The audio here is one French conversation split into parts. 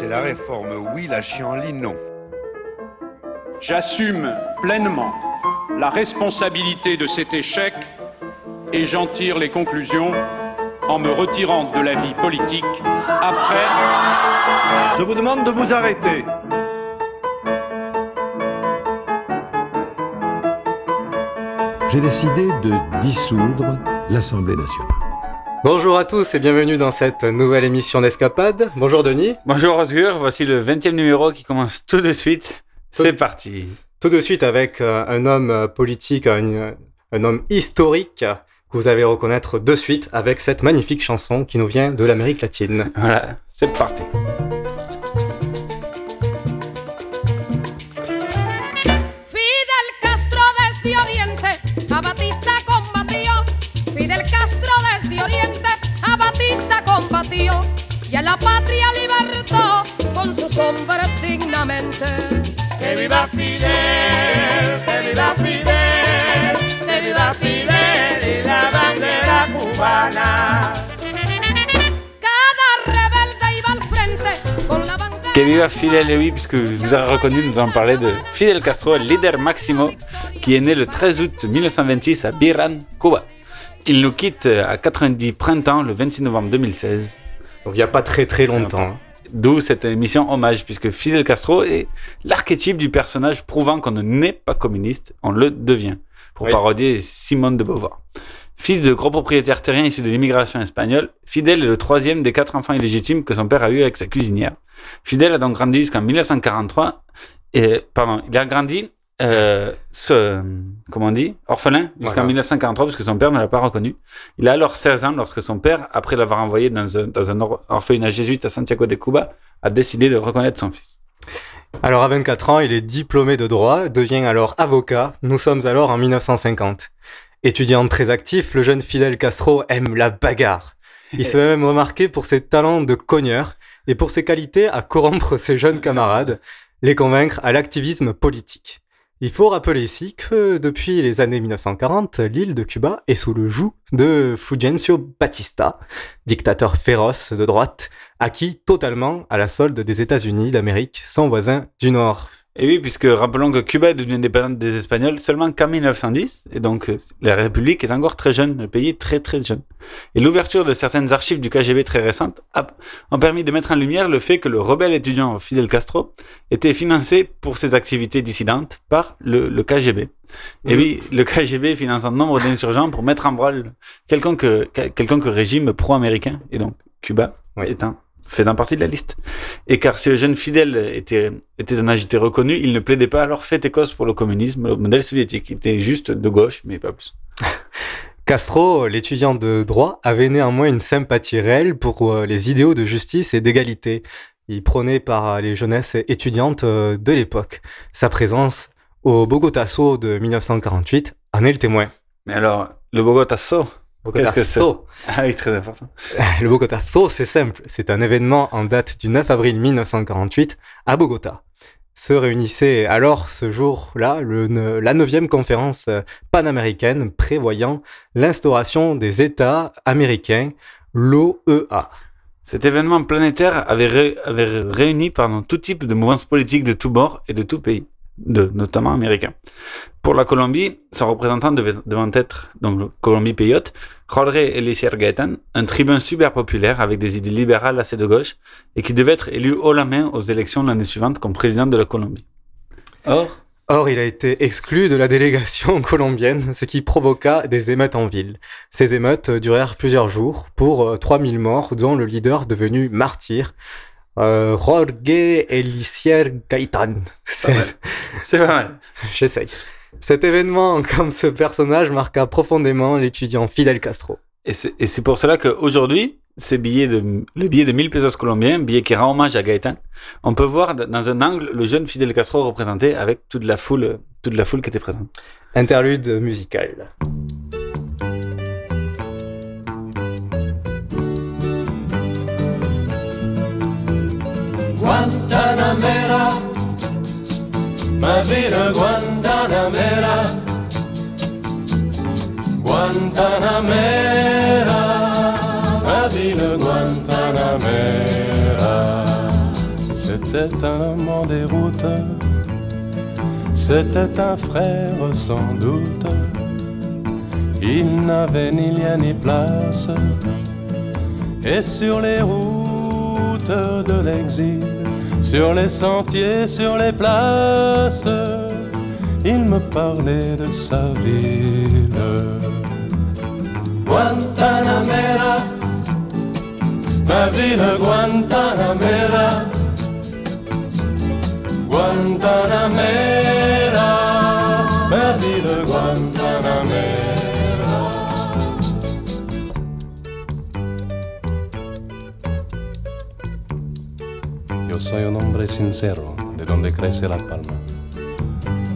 C'est la réforme oui, la chienlit non. J'assume pleinement la responsabilité de cet échec et j'en tire les conclusions en me retirant de la vie politique après. Je vous demande de vous arrêter. J'ai décidé de dissoudre l'Assemblée nationale. Bonjour à tous et bienvenue dans cette nouvelle émission d'Escapade. Bonjour Denis. Bonjour Osgur, voici le 20e numéro qui commence tout de suite. C'est parti. Tout de suite avec euh, un homme euh, politique, un, un homme historique que vous allez reconnaître de suite avec cette magnifique chanson qui nous vient de l'Amérique latine. Voilà, c'est parti. Combatió. Y a la patria libertó con sus hombres dignamente. Que viva Fidel, que viva Fidel, que viva Fidel y la bandera cubana. Cada rebelde iba al frente con la bandera. Que viva Fidel, et oui, puisque vous avez reconnu, nous allons parler de Fidel Castro, le leader Maximo, qui est né le 13 août 1926 à Biran, Cuba. Il nous quitte à 90 printemps le 26 novembre 2016. Donc il n'y a pas très très longtemps. D'où cette émission hommage, puisque Fidel Castro est l'archétype du personnage prouvant qu'on ne n'est pas communiste, on le devient, pour Oui. parodier Simone de Beauvoir. Fils de gros propriétaires terriens issus de l'immigration espagnole, Fidel est le troisième des quatre enfants illégitimes que son père a eu avec sa cuisinière. Fidel a donc grandi jusqu'en 1943, et, pardon, il a grandi, euh, ce, comment on dit, orphelin jusqu'en Voilà. 1943 parce que son père ne l'a pas reconnu. Il a alors 16 ans lorsque son père, après l'avoir envoyé dans un, dans un or- orphelinat jésuite à Santiago de Cuba, a décidé de reconnaître son fils. Alors à 24 ans, il est diplômé de droit, devient alors avocat. Nous sommes alors en 1950. Étudiant très actif, le jeune Fidel Castro aime la bagarre. Il se fait même remarquer pour ses talents de cogneur et pour ses qualités à corrompre ses jeunes camarades, les convaincre à l'activisme politique. Il faut rappeler ici que depuis les années 1940, l'île de Cuba est sous le joug de Fulgencio Batista, dictateur féroce de droite, acquis totalement à la solde des États-Unis d'Amérique, son voisin du Nord. Et oui, puisque rappelons que Cuba est devenu indépendante des Espagnols seulement qu'en 1910, et donc euh, la République est encore très jeune, le pays est très très jeune. Et l'ouverture de certaines archives du KGB très récentes a, ont permis de mettre en lumière le fait que le rebelle étudiant Fidel Castro était financé pour ses activités dissidentes par le, le KGB. Et oui, le KGB finance un nombre d'insurgents pour mettre en branle quelconque, quelconque régime pro-américain, et donc Cuba Oui. étant faisant partie de la liste. Et car si le jeune Fidel était, était d'un âge était reconnu, il ne plaidait pas alors fait et cause pour le communisme, le modèle soviétique. Il était juste de gauche, mais pas plus. Castro, l'étudiant de droit, avait néanmoins une sympathie réelle pour euh, les idéaux de justice et d'égalité. Il prônait par les jeunesses étudiantes euh, de l'époque. Sa présence au Bogotasso de 1948 en est le témoin. Mais alors, le Bogotasso, qu'est-ce que c'est. Ah oui, très important. Le Bogotasso, c'est simple. C'est un événement en date du 9 avril 1948 à Bogota. Se réunissait alors ce jour-là la neuvième conférence euh, panaméricaine prévoyant l'instauration des États américains, l'OEA. Cet événement planétaire avait, ré- avait ré- réuni pardon, tout type de mouvances politiques de tous bords et de tout pays, de, notamment américains. Pour la Colombie, son représentant devait, devant être, donc Colombie payote, Jorge Eliezer Gaetan, un tribun super populaire avec des idées libérales assez de gauche et qui devait être élu haut la main aux élections l'année suivante comme président de la Colombie. Or, Or, il a été exclu de la délégation colombienne, ce qui provoqua des émeutes en ville. Ces émeutes durèrent plusieurs jours pour euh, 3000 morts, dont le leader devenu martyr, euh, Jorge Eliezer Gaitán. C'est pas mal. J'essaye. Cet événement, comme ce personnage, marqua profondément l'étudiant Fidel Castro. Et c'est pour cela qu'aujourd'hui, de, le billet de 1000 pesos colombiens, billet qui rend hommage à Gaëtan. On peut voir dans un angle le jeune Fidel Castro représenté avec toute la foule, toute la foule qui était présente. Interlude musical. Guantanamera, ma vida Guantanamera, Guantanamera, ma vida Guantanamera. C'était un homme en déroute, c'était un frère sans doute. Il n'avait ni lien ni place, et sur les routes de l'exil, sur les sentiers, sur les places, il me parlait de sa ville. Guantanamera, ma ville Guantanamera, Guantanamera, ma ville Guantanamera. Soy un hombre sincero, de donde crece la palma.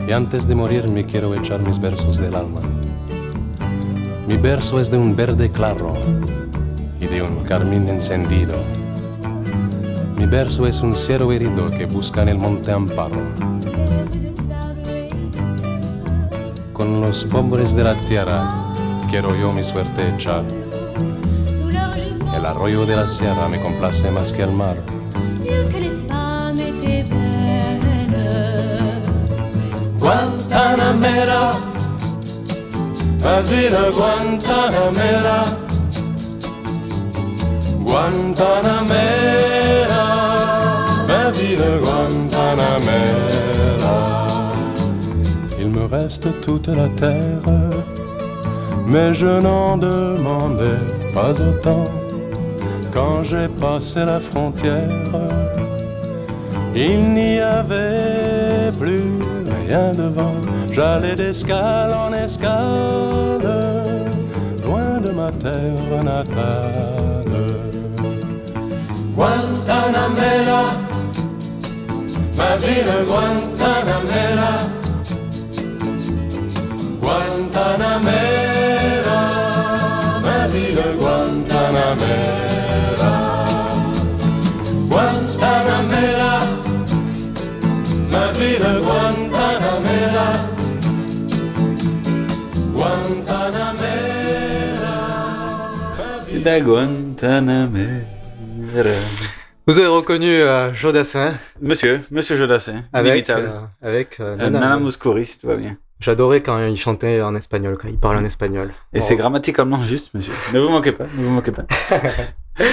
Y antes de morir me quiero echar mis versos del alma. Mi verso es de un verde claro y de un carmín encendido. Mi verso es un cielo herido que busca en el monte amparo. Con los pobres de la tierra quiero yo mi suerte echar. El arroyo de la sierra me complace más que el mar. Guantanamera, ma ville Guantanamera, Guantanamera, ma ville Guantanamera. Il me reste toute la terre, mais je n'en demandais pas autant. Quand j'ai passé la frontière, il n'y avait plus rien devant. J'allais d'escale en escale, loin de ma terre natale. Guantanamera, ma ville Guantanamera. Guantanamera, ma ville Guantanamera. Guantanamera, ma ville Guantanamera. Da Guantanamera. Vous avez reconnu euh, Jodassin Monsieur, Monsieur Jodassin, avec, inévitable. euh, avec euh, Euh, Nana. Nana Mouskouri, si tout va bien. J'adorais quand il chantait en espagnol, quand il parlait en espagnol. Et Oh. c'est grammaticalement juste, monsieur. Ne vous moquez pas, ne vous moquez pas.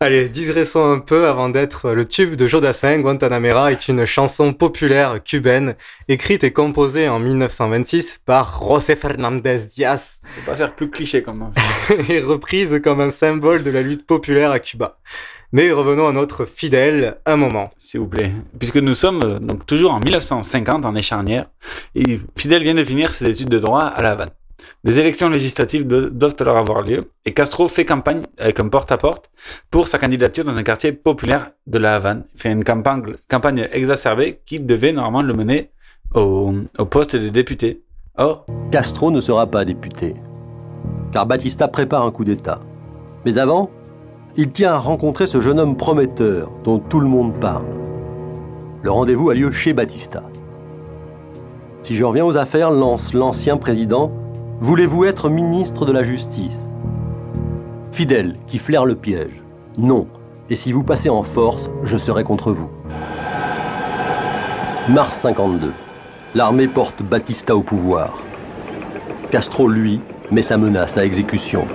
Allez, digressons un peu avant d'être le tube de Jodassin. Guantanamera est une chanson populaire cubaine, écrite et composée en 1926 par José Fernandez Diaz Faut pas faire plus cliché comme moi. et reprise comme un symbole de la lutte populaire à Cuba. Mais revenons à notre fidèle, un moment. S'il vous plaît. Puisque nous sommes euh, donc toujours en 1950, en charnière, et Fidel vient de finir ses études de droit à La Havane. Des élections législatives do- doivent alors avoir lieu, et Castro fait campagne avec un porte-à-porte pour sa candidature dans un quartier populaire de La Havane. Il fait une campagne, exacerbée qui devait normalement le mener au poste de député. Or, Castro ne sera pas député, car Batista prépare un coup d'État. Mais avant, il tient à rencontrer ce jeune homme prometteur dont tout le monde parle. Le rendez-vous a lieu chez Batista. Si je reviens aux affaires, lance l'ancien président, voulez-vous être ministre de la Justice? Fidèle, qui flaire le piège. Non. Et si vous passez en force, je serai contre vous. Mars 52. L'armée porte Batista au pouvoir. Castro, lui, met sa menace à exécution.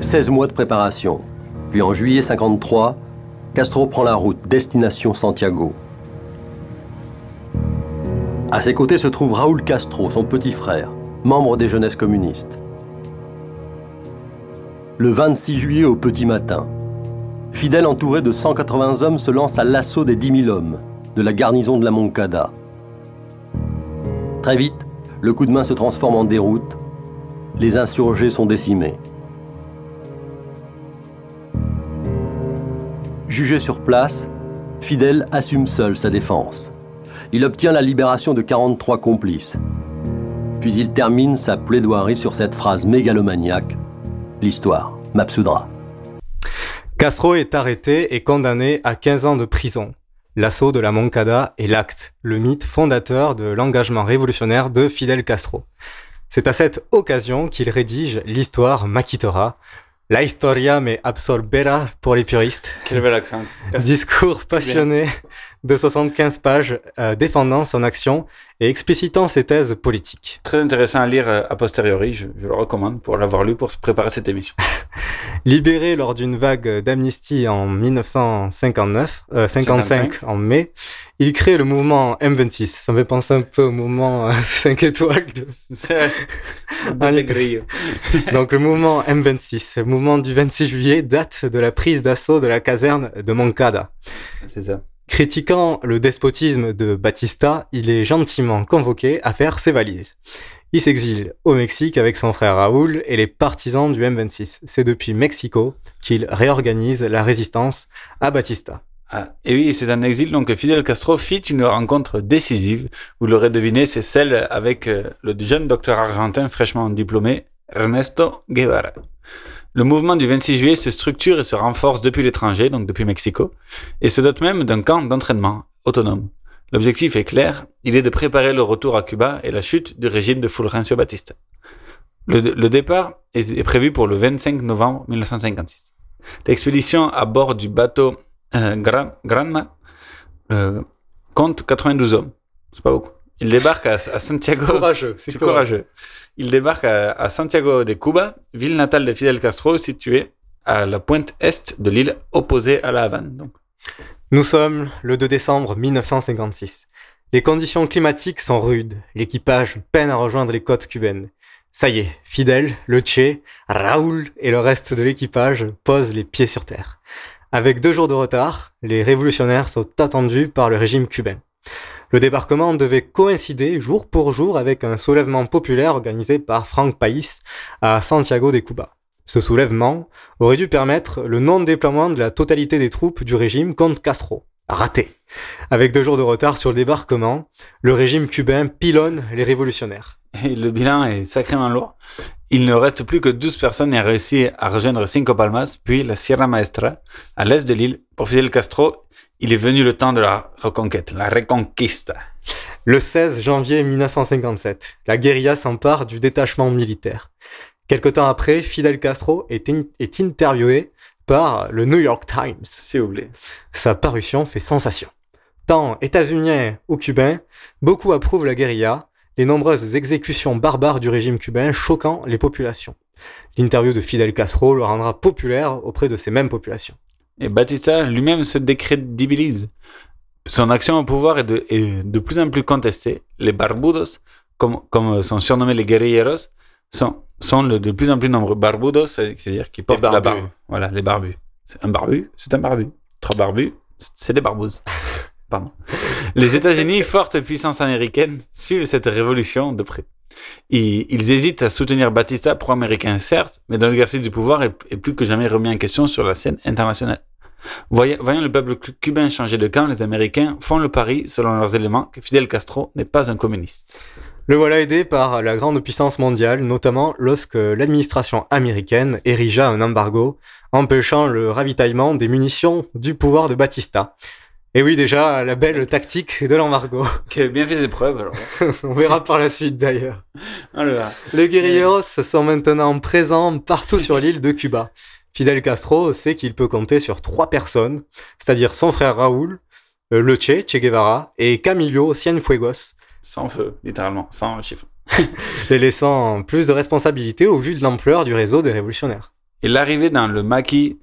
16 mois de préparation. Puis en juillet 53, Castro prend la route destination Santiago. À ses côtés se trouve Raúl Castro, son petit frère, membre des jeunesses communistes. Le 26 juillet au petit matin, Fidel entouré de 180 hommes se lance à l'assaut des 10 000 hommes de la garnison de la Moncada. Très vite, le coup de main se transforme en déroute les insurgés sont décimés. Jugé sur place, Fidel assume seul sa défense. Il obtient la libération de 43 complices. Puis il termine sa plaidoirie sur cette phrase mégalomaniaque L'histoire m'absoudra. Castro est arrêté et condamné à 15 ans de prison. L'assaut de la Moncada est l'acte, le mythe fondateur de l'engagement révolutionnaire de Fidel Castro. C'est à cette occasion qu'il rédige l'histoire m'acquittera, La historia me absorbera pour les puristes. Quel bel accent. Discours passionné de 75 pages euh, défendant son action et explicitant ses thèses politiques. Très intéressant à lire euh, a posteriori, je, je le recommande pour l'avoir lu pour se préparer à cette émission. Libéré lors d'une vague d'amnistie en 1959, euh, 55, 55. en mai, il crée le mouvement M26. Ça me fait penser un peu au mouvement euh, 5 étoiles. De... Donc le mouvement M26, le mouvement du 26 juillet date de la prise d'assaut de la caserne de Moncada. C'est ça. Critiquant le despotisme de Batista, il est gentiment convoqué à faire ses valises. Il s'exile au Mexique avec son frère Raoul et les partisans du M26. C'est depuis Mexico qu'il réorganise la résistance à Batista. Ah, et oui, c'est un exil donc Fidel Castro fit une rencontre décisive. Vous l'aurez deviné, c'est celle avec euh, le jeune docteur argentin fraîchement diplômé, Ernesto Guevara. Le mouvement du 26 juillet se structure et se renforce depuis l'étranger, donc depuis Mexico, et se dote même d'un camp d'entraînement autonome. L'objectif est clair, il est de préparer le retour à Cuba et la chute du régime de Fulgencio Batista. Le, le départ est, est prévu pour le 25 novembre 1956. L'expédition à bord du bateau euh, Gran- Granma euh, compte 92 hommes. C'est pas beaucoup. Il débarque à, à Santiago. C'est courageux, c'est courageux. Il débarque à, Santiago de Cuba, ville natale de Fidel Castro, située à la pointe est de l'île opposée à la Havane. Donc. Nous sommes le 2 décembre 1956. Les conditions climatiques sont rudes. L'équipage peine à rejoindre les côtes cubaines. Ça y est, Fidel, le Che, Raoul et le reste de l'équipage posent les pieds sur terre. Avec deux jours de retard, les révolutionnaires sont attendus par le régime cubain. Le débarquement devait coïncider jour pour jour avec un soulèvement populaire organisé par Frank País à Santiago de Cuba. Ce soulèvement aurait dû permettre le non-déploiement de la totalité des troupes du régime contre Castro. Raté. Avec deux jours de retard sur le débarquement, le régime cubain pilonne les révolutionnaires. Le bilan est sacrément lourd. Il ne reste plus que 12 personnes et a réussi à rejoindre Cinco Palmas, puis la Sierra Maestra, à l'est de l'île. Pour Fidel Castro, il est venu le temps de la reconquête, la reconquista. Le 16 janvier 1957, la guérilla s'empare du détachement militaire. Quelque temps après, Fidel Castro est, in- est interviewé par le New York Times. C'est oublié. Sa parution fait sensation. Tant états-uniens ou cubains, beaucoup approuvent la guérilla, les nombreuses exécutions barbares du régime cubain choquant les populations. L'interview de Fidel Castro le rendra populaire auprès de ces mêmes populations. Et Batista lui-même se décrédibilise. Son action au pouvoir est de, est de plus en plus contestée. Les barbudos, comme, comme sont surnommés les guerrilleros, sont, sont le- de plus en plus nombreux. Barbudos, c'est-à-dire qui portent la barbe. Voilà, les barbus. C'est un barbu, c'est un barbu. Trois barbus, c'est des barbouzes. Pardon. Les États-Unis, forte puissance américaine, suivent cette révolution de près. Ils, hésitent à soutenir Batista, pro-américain certes, mais dont l'exercice du pouvoir est, plus que jamais remis en question sur la scène internationale. Voyant, voyant le peuple cu- cubain changer de camp, les Américains font le pari, selon leurs éléments, que Fidel Castro n'est pas un communiste. Le voilà aidé par la grande puissance mondiale, notamment lorsque l'administration américaine érigea un embargo empêchant le ravitaillement des munitions du pouvoir de Batista. Et oui, déjà, la belle tactique de l'embargo. Qui a bien fait ses preuves, alors. On verra par la suite d'ailleurs. Verra. Les guerrilleros sont maintenant présents partout sur l'île de Cuba. Fidel Castro sait qu'il peut compter sur trois personnes, c'est-à-dire son frère Raoul, euh, le Che, Che Guevara, et Camilo Cienfuegos, Sans feu, littéralement, sans chiffre. les laissant plus de responsabilités au vu de l'ampleur du réseau des révolutionnaires. Et l'arrivée dans le maquis,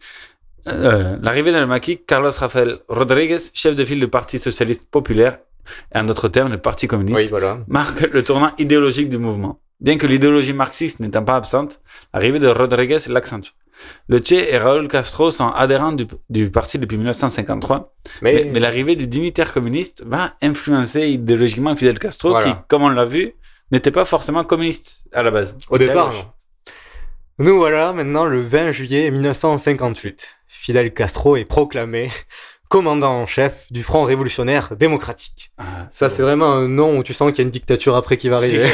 euh, l'arrivée dans le maquis, Carlos Rafael Rodriguez, chef de file du Parti socialiste populaire, et en d'autres termes, le Parti communiste, Oui, voilà. marque le tournant idéologique du mouvement. Bien que l'idéologie marxiste n'étant pas absente, l'arrivée de Rodriguez l'accentue. Le Che et Raúl Castro sont adhérents du, du parti depuis 1953, Mais, mais, mais l'arrivée des dignitaires communistes va influencer idéologiquement Fidel Castro, Voilà. qui, comme on l'a vu, n'était pas forcément communiste à la base. au départ, non. Nous voilà maintenant le 20 juillet 1958. Fidel Castro est proclamé commandant en chef du Front révolutionnaire démocratique. Ça, c'est vraiment un nom où tu sens qu'il y a une dictature après qui va arriver.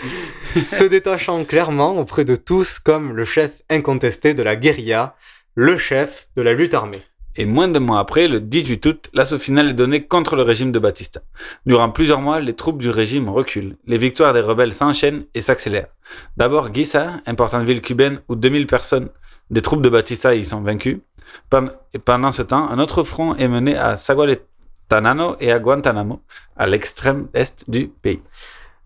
Se détachant clairement auprès de tous comme le chef incontesté de la guérilla, le chef de la lutte armée. Et moins d'un mois après, le 18 août, l'assaut final est donné contre le régime de Batista. Durant plusieurs mois, les troupes du régime reculent. Les victoires des rebelles s'enchaînent et s'accélèrent. D'abord, Guisa, importante ville cubaine où 2000 personnes des troupes de Batista y sont vaincues. Pendant ce temps, un autre front est mené à Sagualetanano et à Guantanamo, à l'extrême est du pays.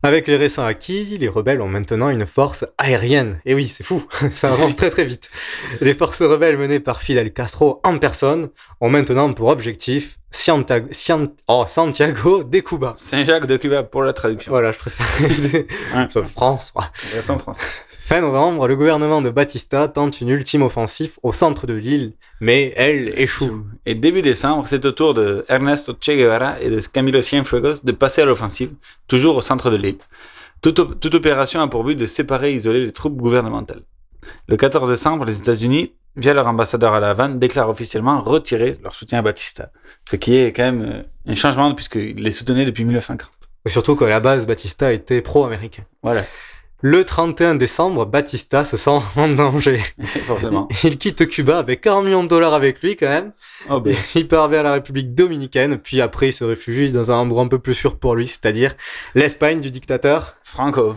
Avec les récents acquis, les rebelles ont maintenant une force aérienne. Et oui, c'est fou, ça avance très très vite. Les forces rebelles menées par Fidel Castro en personne ont maintenant pour objectif Cian- oh, Santiago de Cuba. Saint-Jacques de Cuba pour la traduction. Voilà, je préfère. Sauf France. ouais. France. Fin novembre, le gouvernement de Batista tente une ultime offensive au centre de l'île, mais elle échoue. Et début décembre, c'est au tour de Ernesto Che Guevara et de Camilo Cienfuegos de passer à l'offensive, toujours au centre de l'île. Toute, op- toute opération a pour but de séparer et isoler les troupes gouvernementales. Le 14 décembre, les États-Unis, via leur ambassadeur à La Havane, déclarent officiellement retirer leur soutien à Batista. Ce qui est quand même euh, un changement puisqu'ils les soutenaient depuis 1940. Surtout qu'à la base, Batista était pro-américain. Voilà. Le 31 décembre, Batista se sent en danger. Forcément. Il quitte Cuba avec 40 millions de dollars avec lui quand même. Oh ben. Il part vers la République dominicaine, puis après il se réfugie dans un endroit un peu plus sûr pour lui, c'est-à-dire l'Espagne du dictateur. Franco.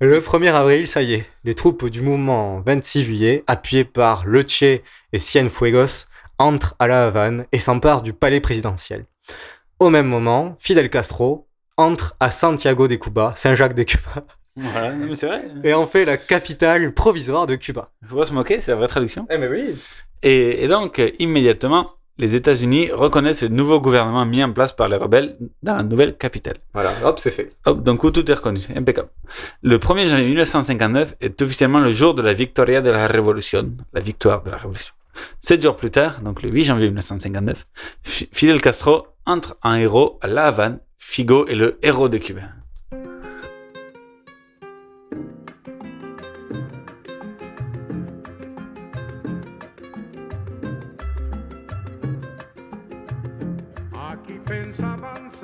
Le 1er avril, ça y est, les troupes du mouvement 26 juillet, appuyées par Le Che et Cienfuegos, entrent à La Havane et s'emparent du palais présidentiel. Au même moment, Fidel Castro entre à Santiago de Cuba, Saint-Jacques de Cuba, Voilà, non, mais c'est vrai. et en fait la capitale provisoire de Cuba. Faut pas se moquer, c'est la vraie traduction. Eh mais oui Et, et donc, immédiatement, les États-Unis reconnaissent le nouveau gouvernement mis en place par les rebelles dans la nouvelle capitale. Voilà, hop, c'est fait. Hop, donc coup, tout est reconnu, impeccable. Le 1er janvier 1959 est officiellement le jour de la Victoria de la Révolution, la victoire de la Révolution. Sept jours plus tard, donc le 8 janvier 1959, Fi- Fidel Castro entre en héros à La Havane. Figo est le héros de Cuba.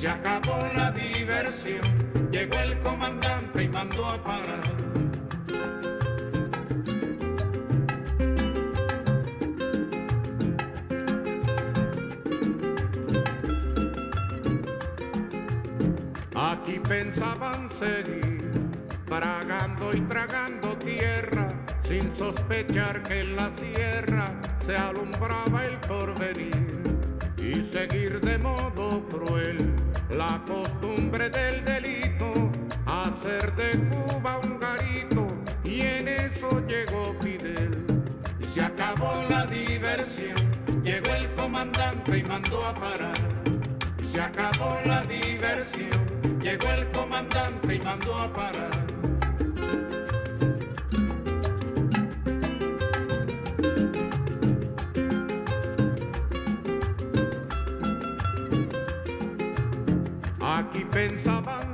se acabó la diversión. Llegó el comandante y mandó a parar. Aquí pensaban seguir, tragando y tragando tierra, sin sospechar que en la sierra se alumbraba el porvenir y seguir de modo cruel la costumbre del delito, hacer de Cuba un garito, y en eso llegó Fidel. Y se acabó la diversión, llegó el comandante y mandó a parar. Y se acabó la diversión, llegó el comandante y mandó a parar.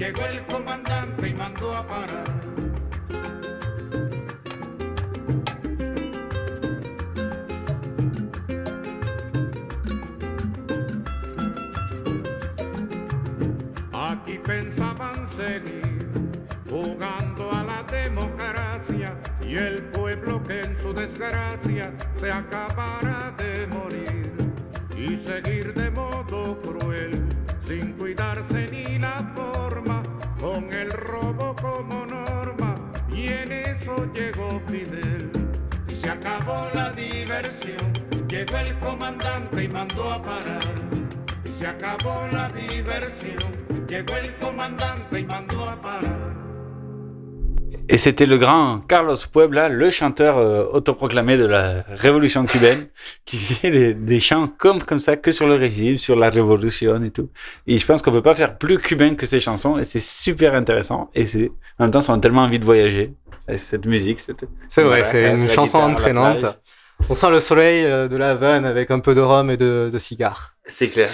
llegó el comandante y mandó a parar. Aquí pensaban seguir jugando a la democracia y el pueblo que en su desgracia se acabara de morir y seguir de modo cruel, sin cuidarse ni la forma, con el robo como norma, y en eso llegó Fidel. Y se acabó la diversión, llegó el comandante y mandó a parar. Y se acabó la diversión, llegó el comandante y mandó a parar. Et c'était le grand Carlos Puebla, le chanteur euh, autoproclamé de la révolution cubaine, qui fait des, des chants comme, comme ça, que sur le régime, sur la révolution et tout. Et je pense qu'on peut pas faire plus cubain que ces chansons, et c'est super intéressant. Et c'est, en même temps, ça donne tellement envie de voyager. Et cette musique, c'était. C'est vrai, c'est une chanson entraînante. On sent le soleil euh, de la Havane avec un peu de rhum et de, de cigares. C'est clair.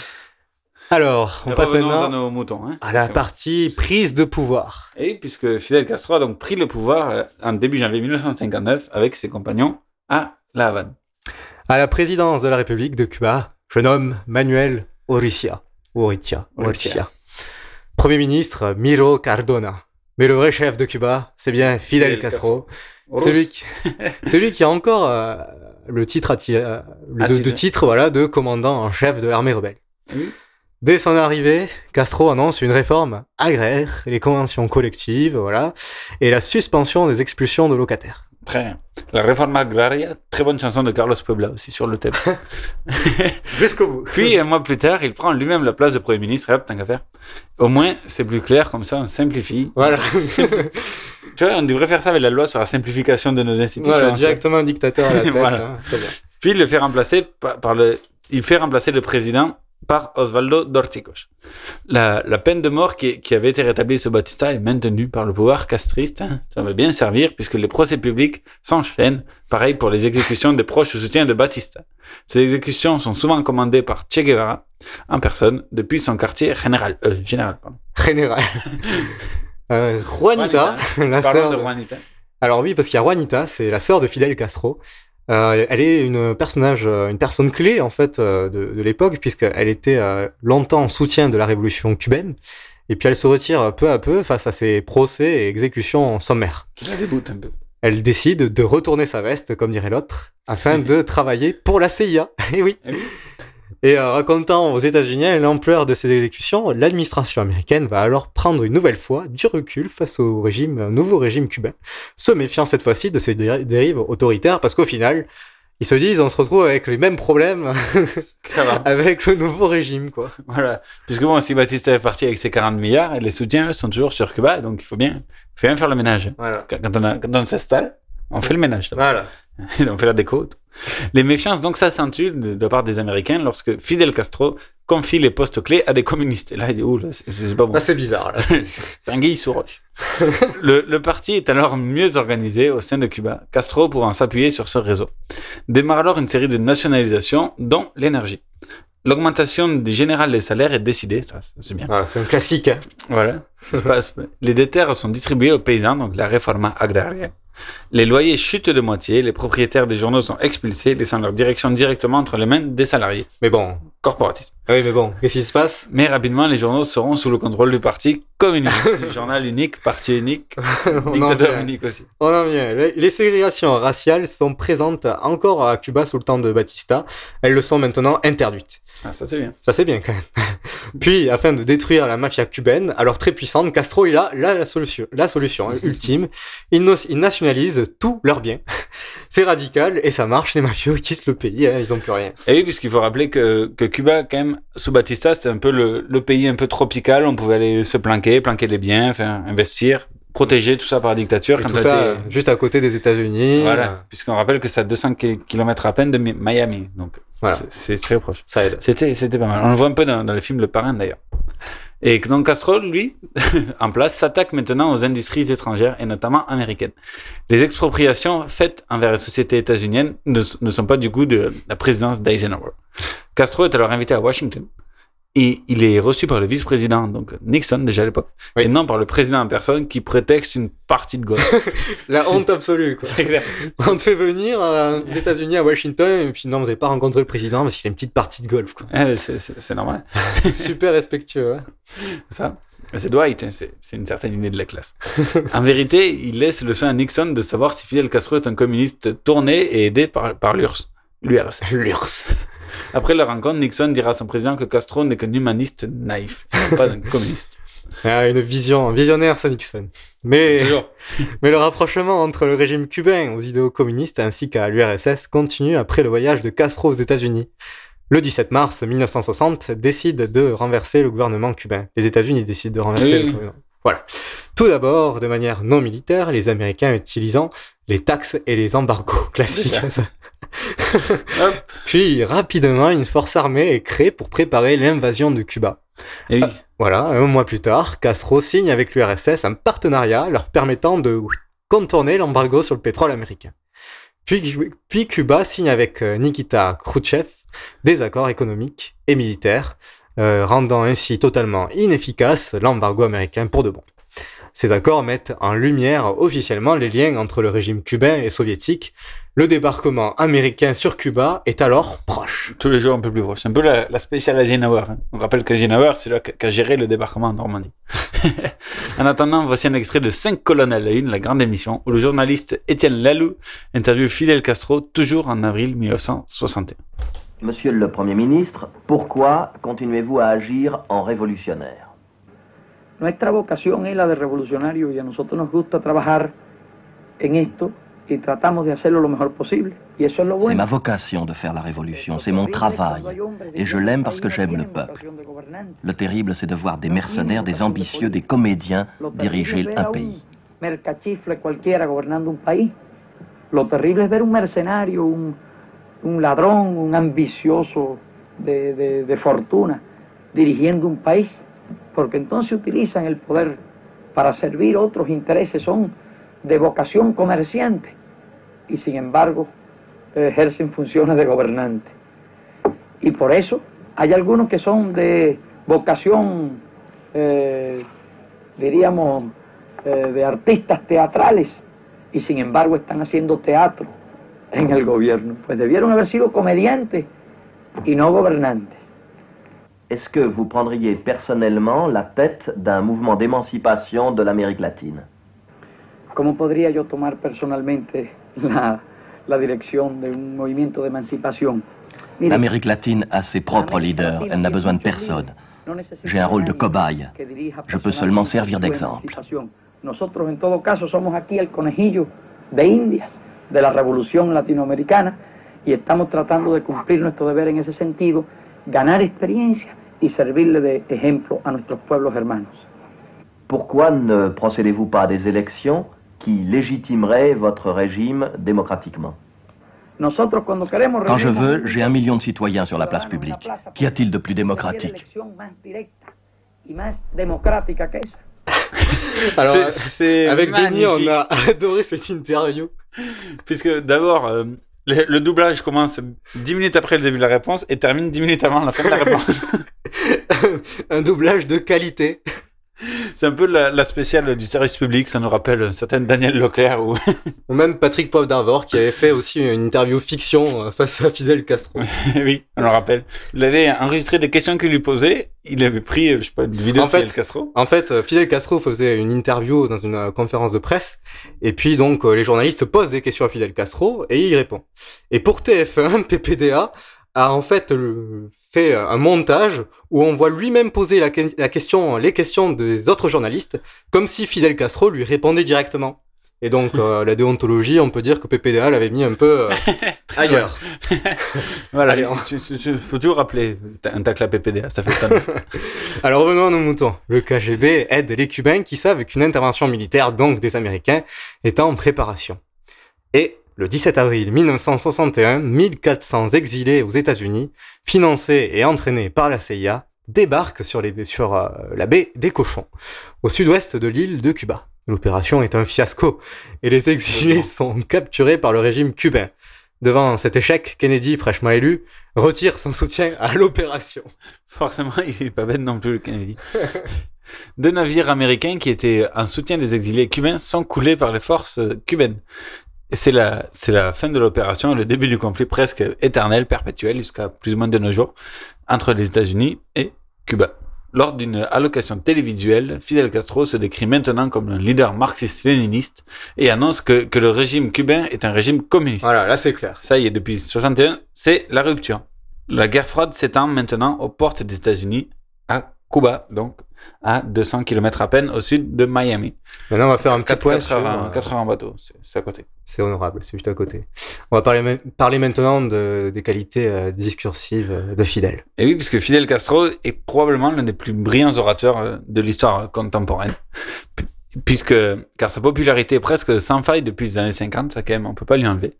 Alors, on passe maintenant à nos moutons. Hein, à la partie prise de pouvoir. Et puisque Fidel Castro a donc pris le pouvoir euh, en début janvier 1959 avec ses compagnons à La Havane. À la présidence de la République de Cuba, je nomme Manuel Oricia. Oritia. Oritia. Premier ministre Miro Cardona. Mais le vrai chef de Cuba, c'est bien Fidel Fidel Castro. Castro. Celui qui, celui qui a encore euh, le titre, euh, le- de, de Attitré. titre voilà, de commandant en chef de l'armée rebelle. Oui. Dès son arrivée, Castro annonce une réforme agraire, les conventions collectives, voilà, et la suspension des expulsions de locataires. Très bien. La Reforma Agraria, très bonne chanson de Carlos Puebla aussi sur le thème. Jusqu'au bout. Puis un mois plus tard, il prend lui-même la place de Premier ministre. Et hop, tant qu'à faire. Au moins, c'est plus clair, comme ça, on simplifie. Voilà. tu vois, on devrait faire ça avec la loi sur la simplification de nos institutions. Voilà, directement un dictateur à la tête. Voilà. hein, très bien. Puis il le fait remplacer par le, il fait remplacer le président par Osvaldo Dorticos. La, la peine de mort qui, qui avait été rétablie sous Batista est maintenue par le pouvoir castriste. hein. Ça va bien servir puisque les procès publics s'enchaînent. Pareil pour les exécutions des proches ou soutiens de Batista. Ces exécutions sont souvent commandées par Che Guevara en personne depuis son quartier général. Euh, général, pardon. Général. Euh, Juanita, la sœur de de- Juanita. Alors oui, parce qu'il y a Juanita, c'est la sœur de Fidel Castro. Euh, elle est une personnage, euh, une personne clé en fait euh, de, de l'époque, puisqu'elle était longtemps en soutien de la révolution cubaine. Et puis elle se retire peu à peu face à ces procès et exécutions sommaires. Qui la déboute un peu. Elle décide de retourner sa veste, comme dirait l'autre, afin de travailler pour la CIA. Et oui. Eh oui. Et euh, racontant aux États-Unis l'ampleur de ces exécutions, l'administration américaine va alors prendre une nouvelle fois du recul face au régime, au nouveau régime cubain, se méfiant cette fois-ci de ces dé- dérives autoritaires, parce qu'au final, ils se disent, on se retrouve avec les mêmes problèmes avec le nouveau régime, quoi. Voilà. Puisque bon, si Batista est parti avec ses 40 milliards, les soutiens eux, sont toujours sur Cuba, donc il faut bien, faut bien faire le ménage. Voilà. Quand on, on s'installe, on fait le ménage. Voilà. Et on fait la déco. Les méfiances donc s'accentuent de, de la part des Américains lorsque Fidel Castro confie les postes clés à des communistes. Et là, il dit, ouh, là, c'est pas bon. Là, c'est bizarre, là. Un sous roche. le, le parti est alors mieux organisé au sein de Cuba, Castro pouvant s'appuyer sur ce réseau. Démarre alors une série de nationalisations, dont l'énergie. L'augmentation du général des salaires est décidée, ça c'est bien. Voilà, c'est un classique. hein. Voilà. Les deux terres sont distribuées aux paysans, donc la réforma agraria. Les loyers chutent de moitié, les propriétaires des journaux sont expulsés, laissant leur direction directement entre les mains des salariés. Mais bon. Corporatisme. Oui, mais bon, qu'est-ce qui se passe? Mais rapidement, les journaux seront sous le contrôle du parti communiste. Journal unique, parti unique, dictateur unique aussi. On en vient. Les les ségrégations raciales sont présentes encore à Cuba sous le temps de Batista. Elles le sont maintenant interdites. Ah, ça c'est bien. Ça c'est bien quand même. Puis, afin de détruire la mafia cubaine, alors très puissante, Castro il a la solution, la solution hein, ultime. Il, il nationalise tous leurs biens. C'est radical et ça marche. Les mafieux quittent le pays, hein, ils ont plus rien. Et oui, puisqu'il faut rappeler que, que Cuba, quand même, sous Batista, c'était un peu le, le pays un peu tropical. On pouvait aller se planquer, planquer les biens, faire investir, protéger tout ça par la dictature. Et quand tout ça juste à côté des États-Unis. Voilà, puisqu'on rappelle que c'est à 200 km à peine de Mi- Miami. Donc, Voilà. c'est- très proche. Ça aide. C'était, c'était pas mal. On le voit un peu dans, dans le film Le Parrain d'ailleurs. Et donc Castro, lui, en place, s'attaque maintenant aux industries étrangères et notamment américaines. Les expropriations faites envers les sociétés états-uniennes ne, ne sont pas du goût de la présidence d'Eisenhower. Castro est alors invité à Washington et il est reçu par le vice-président, donc Nixon déjà à l'époque, et non par le président en personne qui prétexte une partie de golf. La honte absolue, quoi. On te fait venir euh, aux États-Unis à Washington et puis non, vous n'avez pas rencontré le président parce qu'il a une petite partie de golf, quoi. C'est, normal. C'est super respectueux. hein. Ça. C'est Dwight, hein, c'est, c'est une certaine idée de la classe. en vérité, il laisse le soin à Nixon de savoir si Fidel Castro est un communiste tourné et aidé par, par l'URSS. L'URSS. L'URSS. Après la rencontre, Nixon dira à son président que Castro n'est qu'un humaniste naïf, pas un communiste. Ah, une vision, un visionnaire, ça Nixon. Mais, mais le rapprochement entre le régime cubain aux idéaux communistes ainsi qu'à l'URSS continue après le voyage de Castro aux États-Unis. Le 17 mars 1960 décide de renverser le gouvernement cubain. Les États-Unis décident de renverser Oui, le gouvernement. Voilà. Tout d'abord, de manière non militaire, les Américains utilisant les taxes et les embargos classiques. Puis, rapidement, une force armée est créée pour préparer l'invasion de Cuba. Et oui. Ah, voilà, un mois plus tard, Castro signe avec l'URSS un partenariat leur permettant de contourner l'embargo sur le pétrole américain. Puis, puis Cuba signe avec euh, Nikita Khrouchtchev des accords économiques et militaires, euh, rendant ainsi totalement inefficace l'embargo américain pour de bon. Ces accords mettent en lumière officiellement les liens entre le régime cubain et soviétique. Le débarquement américain sur Cuba est alors proche. Tous les jours un peu plus proche. C'est un peu la, la spéciale Eisenhower. hein. On rappelle qu'Eisenhower, c'est là qui a géré le débarquement en Normandie. en attendant, voici un extrait de 5 colonnes à la une, la grande émission, où le journaliste Étienne Lalou interviewe Fidel Castro, toujours en avril 1961. Monsieur le Premier ministre, pourquoi continuez-vous à agir en révolutionnaire? Nuestra vocación es la de revolucionario y a nosotros nos gusta trabajar en esto y tratamos de hacerlo lo mejor posible. Y eso es lo C'est bueno. ma vocation de faire la révolution, c'est mon travail, et je l'aime parce que j'aime le peuple. Le terrible, c'est de voir des mercenaires, des ambitieux, des comédiens diriger un pays. mercachifle cualquiera gobernando un país. Lo terrible es ver un mercenario, un, un ladrón, un ambicioso de, de- de fortuna dirigiendo un país, porque entonces utilizan el poder para servir otros intereses, son de vocación comerciante y sin embargo ejercen funciones de gobernante. Y por eso hay algunos que son de vocación, eh, diríamos, eh, de artistas teatrales y sin embargo están haciendo teatro en el gobierno. Pues debieron haber sido comediantes y no gobernantes. Est-ce que vous prendriez personnellement la tête d'un mouvement d'émancipation de l'Amérique latine? ¿Cómo podría yo tomar personalmente la, la dirección de un movimiento de emancipación? Mire, L'Amérique latine a ses propres leaders, elle n'a besoin de personne. J'ai un rôle de cobaye. Je peux seulement servir d'exemple. Nosotros en todo caso somos aquí el conejillo de Indias de la revolución latinoamericana y estamos tratando de cumplir nuestro deber en ese sentido, ganar experiencia y servirle de ejemplo a nuestros pueblos hermanos. Pourquoi ne procédez-vous pas à des élections qui légitimeraient votre régime démocratiquement? Nosotros cuando queremos Quand je veux, j'ai un million de citoyens sur la place publique. Qu'y a-t-il de plus démocratique? avec Denis, on magnifique. a adoré cette interview. Puisque d'abord, euh, le, doublage commence 10 minutes après le début de la réponse et termine 10 minutes avant la fin de la réponse. un doublage de qualité. C'est un peu la, la spéciale du service public, ça nous rappelle une certaine Daniel Leclerc ou... Ou même Patrick Poivre d'Arvor qui avait fait aussi une interview fiction euh, face à Fidel Castro. oui, on le rappelle. Il avait enregistré des questions qu'il lui posait, il avait pris, euh, je sais pas, une vidéo En de fait, Fidel Castro. En fait, euh, Fidel Castro faisait une interview dans une euh, conférence de presse, et puis donc euh, les journalistes posent des questions à Fidel Castro et il répond. Et pour TF1, PPDA a en fait fait un montage où on voit lui-même poser la, que- la question, les questions des autres journalistes, comme si Fidel Castro lui répondait directement. Et donc euh, la déontologie, on peut dire que PPDA l'avait mis un peu euh, ailleurs. Voilà, Allez, on- tu- tu- tu- faut toujours rappeler un tacle à PPDA, ça fait tonne. Alors revenons à nos moutons. Le KGB aide les Cubains qui savent qu'une intervention militaire, donc des Américains, est en préparation. Et le 17 avril 1961, 1400 exilés aux États-Unis, financés et entraînés par la CIA, débarquent sur, les, sur euh, la baie des Cochons, au sud-ouest de l'île de Cuba. L'opération est un fiasco et les exilés sont capturés par le régime cubain. Devant cet échec, Kennedy, fraîchement élu, retire son soutien à l'opération. Forcément, il est pas bête non plus, le Kennedy. Deux navires américains qui étaient en soutien des exilés cubains sont coulés par les forces cubaines. C'est la, c'est la fin de l'opération et le début du conflit presque éternel, perpétuel, jusqu'à plus ou moins de nos jours, entre les États-Unis et Cuba. Lors d'une allocation télévisuelle, Fidel Castro se décrit maintenant comme un leader marxiste-léniniste et annonce que, que le régime cubain est un régime communiste. Voilà, là c'est clair. Ça y est, depuis 61, c'est la rupture. la guerre froide s'étend maintenant aux portes des États-Unis, à Cuba, donc à 200 km à peine au sud de Miami. Maintenant, on va faire un petit Quatre- point quatre sur, heures en- euh, quatre heures en bateau, c'est c'est à côté. C'est honorable, c'est juste à côté. On va parler, ma- parler maintenant de- des qualités euh, discursives euh, de Fidel. Et oui, puisque Fidel Castro est probablement l'un des plus brillants orateurs euh, de l'histoire contemporaine. Pu- Puisque, car sa popularité est presque sans faille depuis les années 50, ça quand même, on peut pas lui enlever.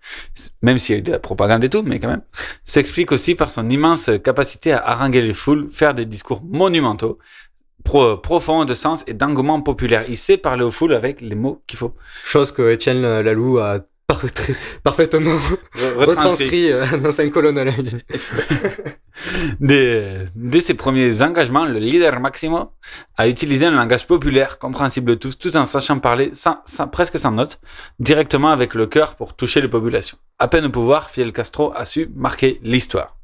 Même s'il y a eu de la propagande et tout, mais quand même. S'explique aussi par son immense capacité à haranguer les foules, faire des discours monumentaux, pro- profonds de sens et d'engouement populaire. Il sait parler aux foules avec les mots qu'il faut. Chose que Étienne Lalou a par- parfaitement retranscrit euh, dans cinq colonnes à la. Dès, dès ses premiers engagements, le leader Maximo a utilisé un langage populaire, compréhensible de tous, tout en sachant parler sans, sans- presque sans notes, directement avec le cœur pour toucher les populations. À peine au pouvoir, Fidel Castro a su marquer l'histoire.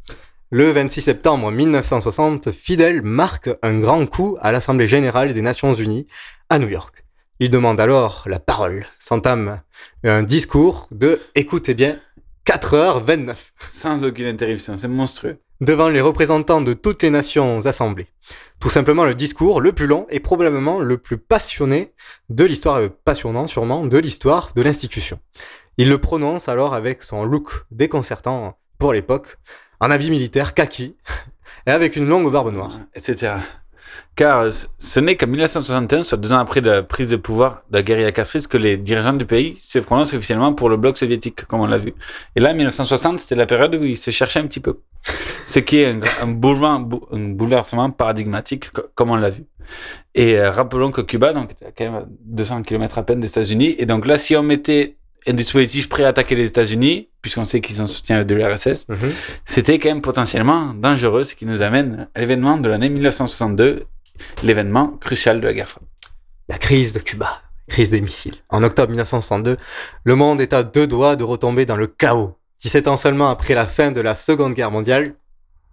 Le 26 septembre 1960, Fidel marque un grand coup à l'Assemblée générale des Nations unies à New York. Il demande alors la parole, s'entame un discours de, écoutez bien, 4h29. Sans aucune interruption, c'est monstrueux. Devant les représentants de toutes les nations assemblées. Tout simplement le discours le plus long et probablement le plus passionné de l'histoire, euh, passionnant sûrement, de l'histoire de l'institution. Il le prononce alors avec son look déconcertant pour l'époque, en habit militaire kaki et avec une longue barbe noire. etc. Car ce- n'est qu'en 1961, soit deux ans après la prise de pouvoir de la guérilla castriste, que les dirigeants du pays se prononcent officiellement pour le bloc soviétique, comme on l'a vu. Et là, 1960, c'était la période où ils se cherchaient un petit peu. Ce qui est un, un, bouleversement, bou- un bouleversement paradigmatique, co- comme on l'a vu. Et euh, rappelons que Cuba, donc, était quand même à 200 km à peine des États-Unis. Et donc là, si on mettait un dispositif prêt à attaquer les États-Unis, puisqu'on sait qu'ils ont soutien de l'URSS, c'était quand même potentiellement dangereux, ce qui nous amène à l'événement de l'année 1962, l'événement crucial de la guerre froide. La crise de Cuba, crise des missiles. En octobre 1962, le monde est à deux doigts de retomber dans le chaos. 17 ans seulement après la fin de la Seconde Guerre mondiale.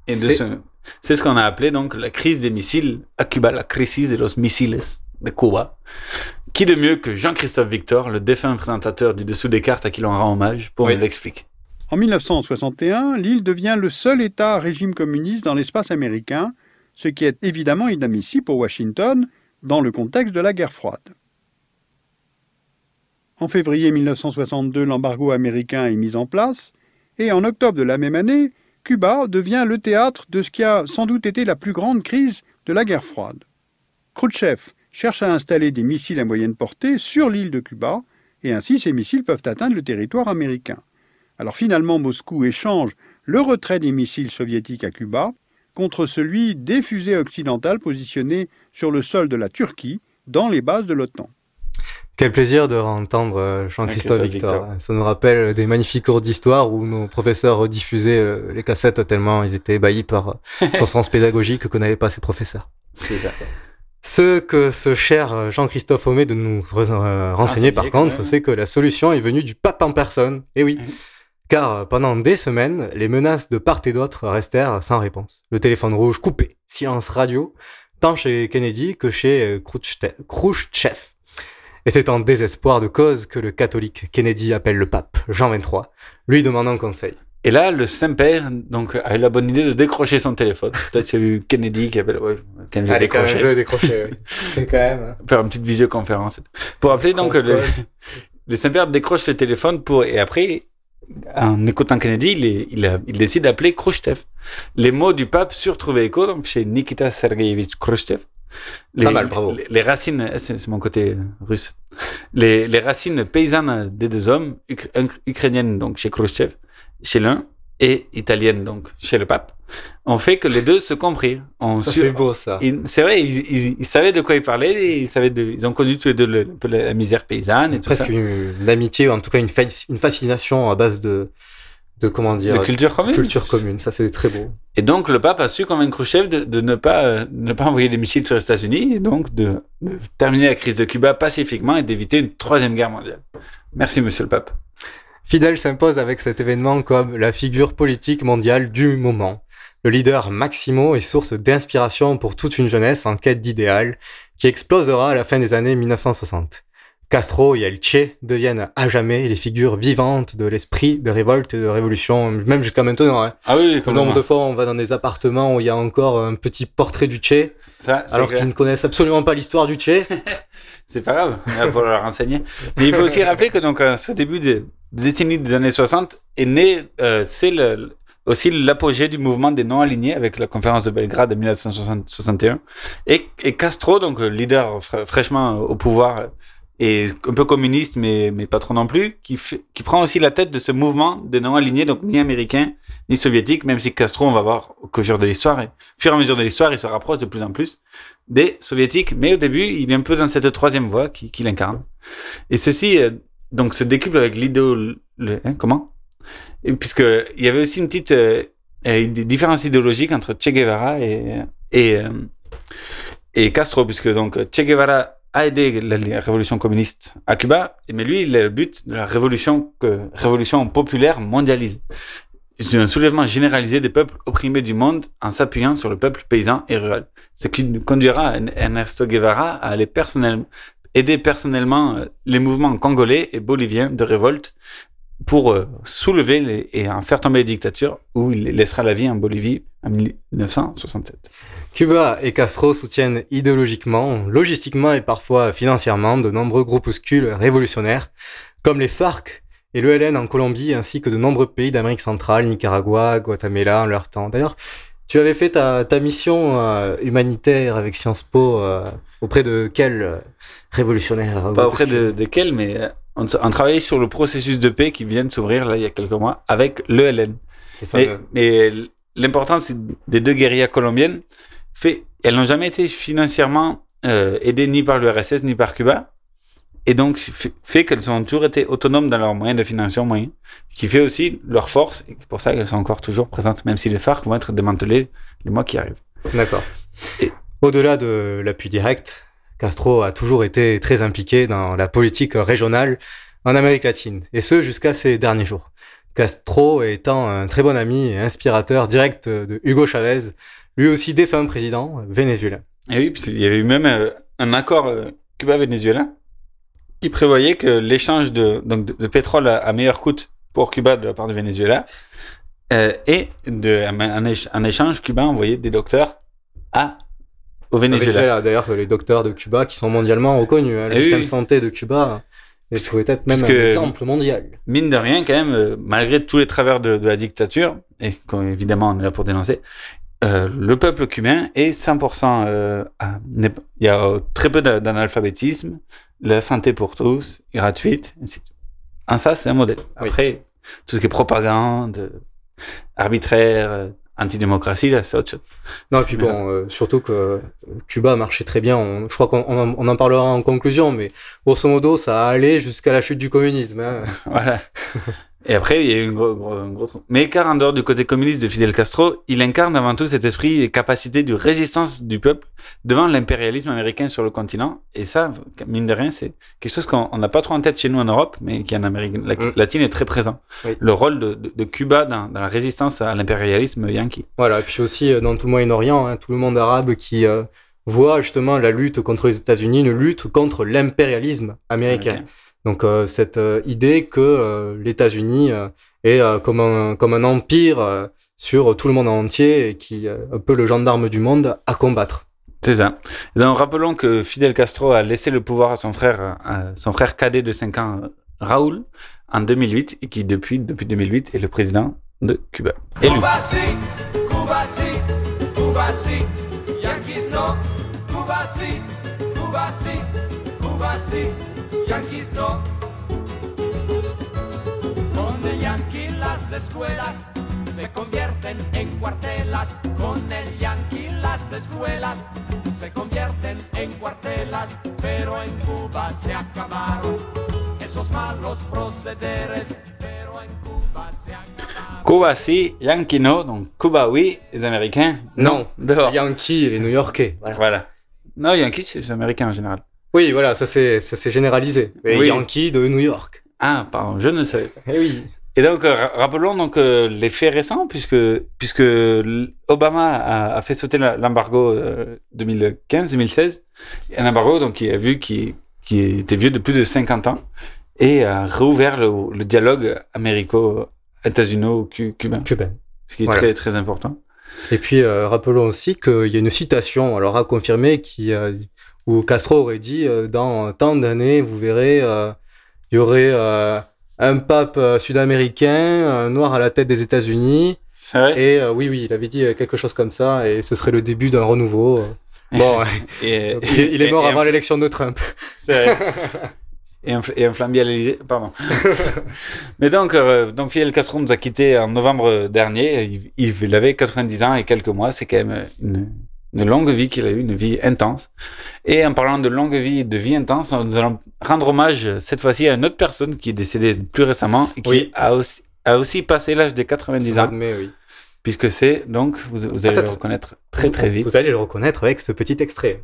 Et c'est- ce, c'est ce qu'on a appelé donc la crise des missiles à Cuba, la crise de los misiles de Cuba. Qui de mieux que Jean-Christophe Victor, le défunt présentateur du Dessous des cartes à qui l'on rend hommage, pour Oui. nous l'expliquer? En 1961, l'île devient le seul État à régime communiste dans l'espace américain, ce qui est évidemment inadmissible pour Washington dans le contexte de la guerre froide. En février 1962, l'embargo américain est mis en place, et en octobre de la même année, Cuba devient le théâtre de ce qui a sans doute été la plus grande crise de la guerre froide. Khrouchtchev cherche à installer des missiles à moyenne portée sur l'île de Cuba, et ainsi ces missiles peuvent atteindre le territoire américain. Alors finalement, Moscou échange le retrait des missiles soviétiques à Cuba contre celui des fusées occidentales positionnées sur le sol de la Turquie dans les bases de l'OTAN. Quel plaisir de entendre euh, Jean-Christophe Victor. Victor. Ça nous rappelle des magnifiques cours d'histoire où nos professeurs rediffusaient euh, les cassettes tellement ils étaient ébahis par son sens pédagogique que n'avaient pas ces professeurs. C'est ça. Ce que ce cher euh, Jean-Christophe omet de nous euh, renseigner par contre, c'est que la solution est venue du pape en personne. Et oui. Car euh, pendant des semaines, les menaces de part et d'autre restèrent sans réponse. Le téléphone rouge coupé, silence radio, tant chez Kennedy que chez. Khrouchtchev. Et c'est en désespoir de cause que le catholique Kennedy appelle le pape, Jean XXIII, lui demandant conseil. Et là, le Saint-Père donc, a eu la bonne idée de décrocher son téléphone. Peut-être qu'il y a eu Kennedy qui appelle. Ouais, Kennedy a Allez, quand même, décroché. je décrocher, oui. C'est quand même. hein. Faire une petite visioconférence. Pour appeler donc le, le Saint-Père décroche le téléphone pour et après en écoutant Kennedy, il, est- il, a- il décide d'appeler Khrushchev. Les mots du pape surtrouvaient écho donc chez Nikita Sergeyevich Khrushchev. Les, Pas mal, bravo. Les, les racines, c'est mon côté russe. Les, les racines paysannes des deux hommes, ukrainiennes donc chez Khrushchev, chez l'un, et italiennes donc chez le pape, ont fait que les deux se comprirent. C'est beau, ça. C'est vrai, ils, ils- ils savaient de quoi ils parlaient, et ils, savaient de- ils ont connu tous les deux le- un peu la misère paysanne et tout Presque ça. une, une amitié, ou en tout cas une, fa- une fascination à base de, de comment dire, De culture commune. culture commune. Ça, c'est très beau. Et donc le pape a su convaincre Khrushchev de, de ne, pas, euh, ne pas envoyer des missiles sur les États-Unis, et donc de, de terminer la crise de Cuba pacifiquement et d'éviter une troisième guerre mondiale. Merci, monsieur le pape. Fidel s'impose avec cet événement comme la figure politique mondiale du moment. Le leader Maximo est source d'inspiration pour toute une jeunesse en quête d'idéal qui explosera à la fin des années 1960. Castro et El Che deviennent à jamais les figures vivantes de l'esprit de révolte et de révolution, même jusqu'à maintenant. Hein. Ah oui, Le comme nombre de fois on va dans des appartements où il y a encore un petit portrait du Che, Ça, alors qu'ils ne connaissent absolument pas l'histoire du Che. C'est pas grave, on va leur renseigner. Mais il faut aussi rappeler que donc, à ce début de, de des années 60 est né, euh, c'est le, aussi l'apogée du mouvement des non-alignés avec la conférence de Belgrade de 1961. Et, et Castro, donc euh, leader fra- fraîchement au pouvoir euh, et un peu communiste, mais, mais pas trop non plus, qui, qui prend aussi la tête de ce mouvement des non-alignés, donc ni américains ni soviétiques, même si Castro, on va voir au cours de l'histoire, au fur et à mesure de l'histoire, il se rapproche de plus en plus des soviétiques, mais au début, il est un peu dans cette troisième voie qui- qu'il incarne. Et ceci, euh, donc, se décuple avec l'idéal... le- hein, comment? Et Puisque il y avait aussi une petite euh, des différences idéologiques entre Che Guevara et, euh, et Castro, puisque donc Che Guevara a aidé la, révolution communiste à Cuba, mais lui, il a le but de la révolution, révolution populaire mondialisée. C'est un soulèvement généralisé des peuples opprimés du monde en s'appuyant sur le peuple paysan et rural. Ce qui conduira Ernesto Guevara à aller aider personnellement euh, les mouvements congolais et boliviens de révolte pour euh, soulever et en faire tomber les dictatures où il laissera la vie en Bolivie en 1967. Cuba et Castro soutiennent idéologiquement, logistiquement et parfois financièrement de nombreux groupuscules révolutionnaires, comme les FARC et l'ELN en Colombie, ainsi que de nombreux pays d'Amérique centrale, Nicaragua, Guatemala en leur temps. D'ailleurs, tu avais fait ta, ta mission euh, humanitaire avec Sciences Po euh, auprès de quel euh, révolutionnaire Pas auprès de, de quel, mais on, on travaillait sur le processus de paix qui vient de s'ouvrir là il y a quelques mois avec l'ELN. Mais l'importance des deux guérillas colombiennes fait, elles n'ont jamais été financièrement euh, aidées ni par l'URSS ni par Cuba. Et donc, fait, fait qu'elles ont toujours été autonomes dans leurs moyens de financement moyens, ce qui fait aussi leur force, et c'est pour ça qu'elles sont encore toujours présentes, même si les FARC vont être démantelés les mois qui arrivent. D'accord. Au-delà de l'appui direct, Castro a toujours été très impliqué dans la politique régionale en Amérique latine, et ce jusqu'à ces derniers jours. Castro étant un très bon ami et inspirateur direct de Hugo Chavez, lui aussi défunt président vénézuélien. Et oui, parce qu'il y avait eu même euh, un accord euh, Cuba-Venezuela qui prévoyait que l'échange de, donc de, de pétrole à, à meilleur coût pour Cuba de la part du Venezuela euh, et de, en échange, Cuba envoyait des docteurs à, au Venezuela. Venezuela, D'ailleurs, les docteurs de Cuba qui sont mondialement reconnus. hein. Le Eh système oui. santé de Cuba est pourrait être même Parce que- un exemple mondial. mine de rien, quand même, euh, malgré tous les travers de, de la dictature, et évidemment on est là pour dénoncer, euh, le peuple cubain est 100%. euh, il y a euh, très peu d'a- d'analphabétisme, la santé pour tous, gratuite. ainsi de suite. En ça, c'est un modèle. Après, tout ce qui est propagande, arbitraire, antidémocratie, là, c'est autre chose. Non, et puis bon, euh, surtout que Cuba marchait très bien. On- je crois qu'on on en, on en parlera en conclusion, mais grosso modo, ça a allé jusqu'à la chute du communisme. hein. Voilà. Et après, il y a eu une gros, gros, un gros trou. Mais car en dehors du côté communiste de Fidel Castro, il incarne avant tout cet esprit et capacité de résistance du peuple devant l'impérialisme américain sur le continent. Et ça, mine de rien, c'est quelque chose qu'on on n'a pas trop en tête chez nous en Europe, mais qui en Amérique Mm. latine est très présent. Oui. Le rôle de, de- de Cuba dans, dans la résistance à l'impérialisme yankee. Voilà, et puis aussi euh, dans tout le Moyen-Orient, hein, tout le monde arabe qui euh, voit justement la lutte contre les États-Unis, une lutte contre l'impérialisme américain. Américain. Donc euh, cette euh, idée que euh, les États-Unis euh, est euh, comme, un, comme un empire euh, sur tout le monde entier et qui est un peu le gendarme du monde à combattre. C'est ça. Et donc, rappelons que Fidel Castro a laissé le pouvoir à son frère, à son frère cadet de 5 ans, Raoul, en 2008, et qui depuis, depuis 2008 est le président de Cuba. Élu. Cuba sí, sí, sí, Yankees no. Sí, sí, sí. Con el Yankee las escuelas se convierten en cuartelas. Con el Yankee las escuelas se convierten en cuartelas. Pero en Cuba se acabaron esos malos procederes. Pero en Cuba se acabaron. Cuba si, Yankee no, donc Cuba oui, les Américains non. Dehors. Les Yankees et les New-Yorkais. Voilà. Voilà. Non, Yankee, c'est les Américains en général. Oui, voilà, ça c'est généralisé. Les Oui. Yankees de New York. Ah, pardon, je ne savais pas. Eh oui. Et donc, euh, ra- rappelons donc euh, les faits récents, puisque, puisque Obama a, a fait sauter l'embargo euh, 2015-2016. Un embargo donc, qui a vu qui, qui était vieux de plus de 50 ans, et a réouvert le, le dialogue américo-états-uno-cubain. Cubain. Ce qui est Voilà. très, très important. Et puis, euh, rappelons aussi qu'il y a une citation, alors à confirmer, qui, euh, où Castro aurait dit euh, Dans tant d'années, vous verrez, euh, il y aurait euh, un pape sud-américain, un noir à la tête des États-Unis. Et euh, oui, oui, il avait dit quelque chose comme ça, et ce serait le début d'un renouveau. Bon, Et- donc, il, il est mort et- avant l'élection de Trump. C'est vrai. et, un, et à l'Élysée, pardon. Mais donc, euh, donc Fidel Castro nous a quittés en novembre dernier. Il, il avait 90 ans et quelques mois. C'est quand même une, une longue vie qu'il a eue, une vie intense. Et en parlant de longue vie, de vie intense, nous allons rendre hommage cette fois-ci à une autre personne qui est décédée plus récemment et qui Oui. a, aussi, a aussi passé l'âge des 90 Ce mois ans. de mai, oui. Puisque c'est, donc, vous, vous allez Attends, le reconnaître très très vite. Vous allez le reconnaître avec ce petit extrait.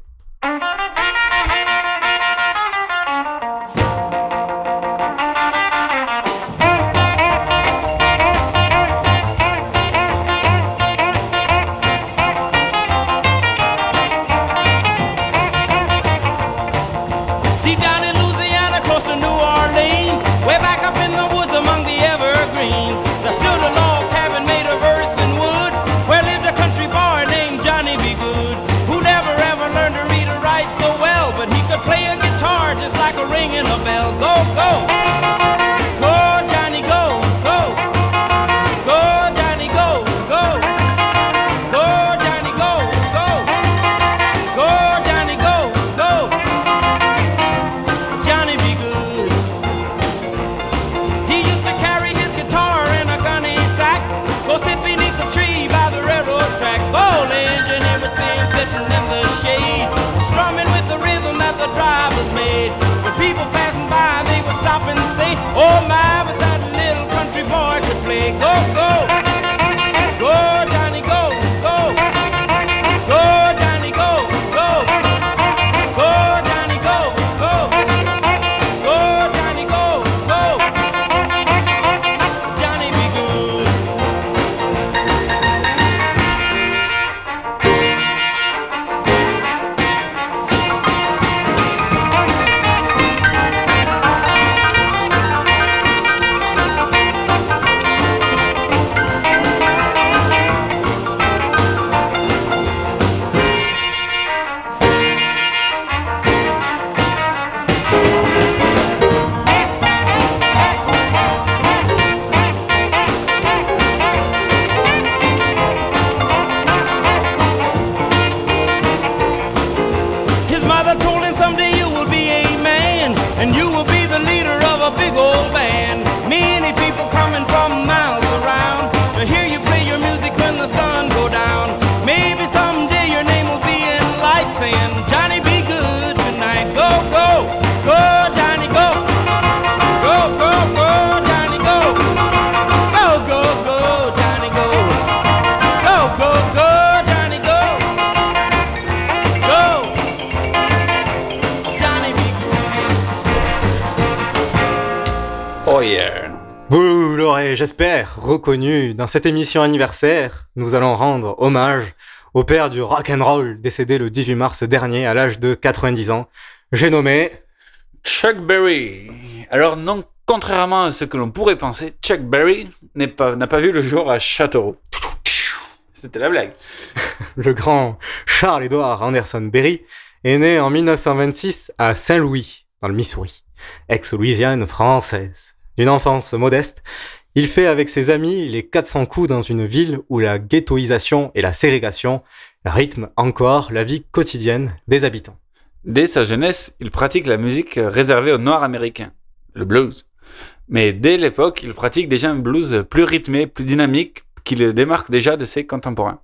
Dans cette émission anniversaire. Nous allons rendre hommage au père du rock and roll décédé le 18 mars dernier à l'âge de 90 ans. J'ai nommé Chuck Berry. Alors non, contrairement à ce que l'on pourrait penser, Chuck Berry pas- n'a pas, vu le jour à Châteauroux. C'était la blague. le grand Charles-Édouard Anderson Berry est né en 1926 à Saint-Louis, dans le Missouri, ex-Louisiane française. D'une enfance modeste, il fait avec ses amis les 400 coups dans une ville où la ghettoisation et la ségrégation rythment encore la vie quotidienne des habitants. Dès sa jeunesse, il pratique la musique réservée aux Noirs américains, le blues. Mais dès l'époque, il pratique déjà un blues plus rythmé, plus dynamique, qui le démarque déjà de ses contemporains.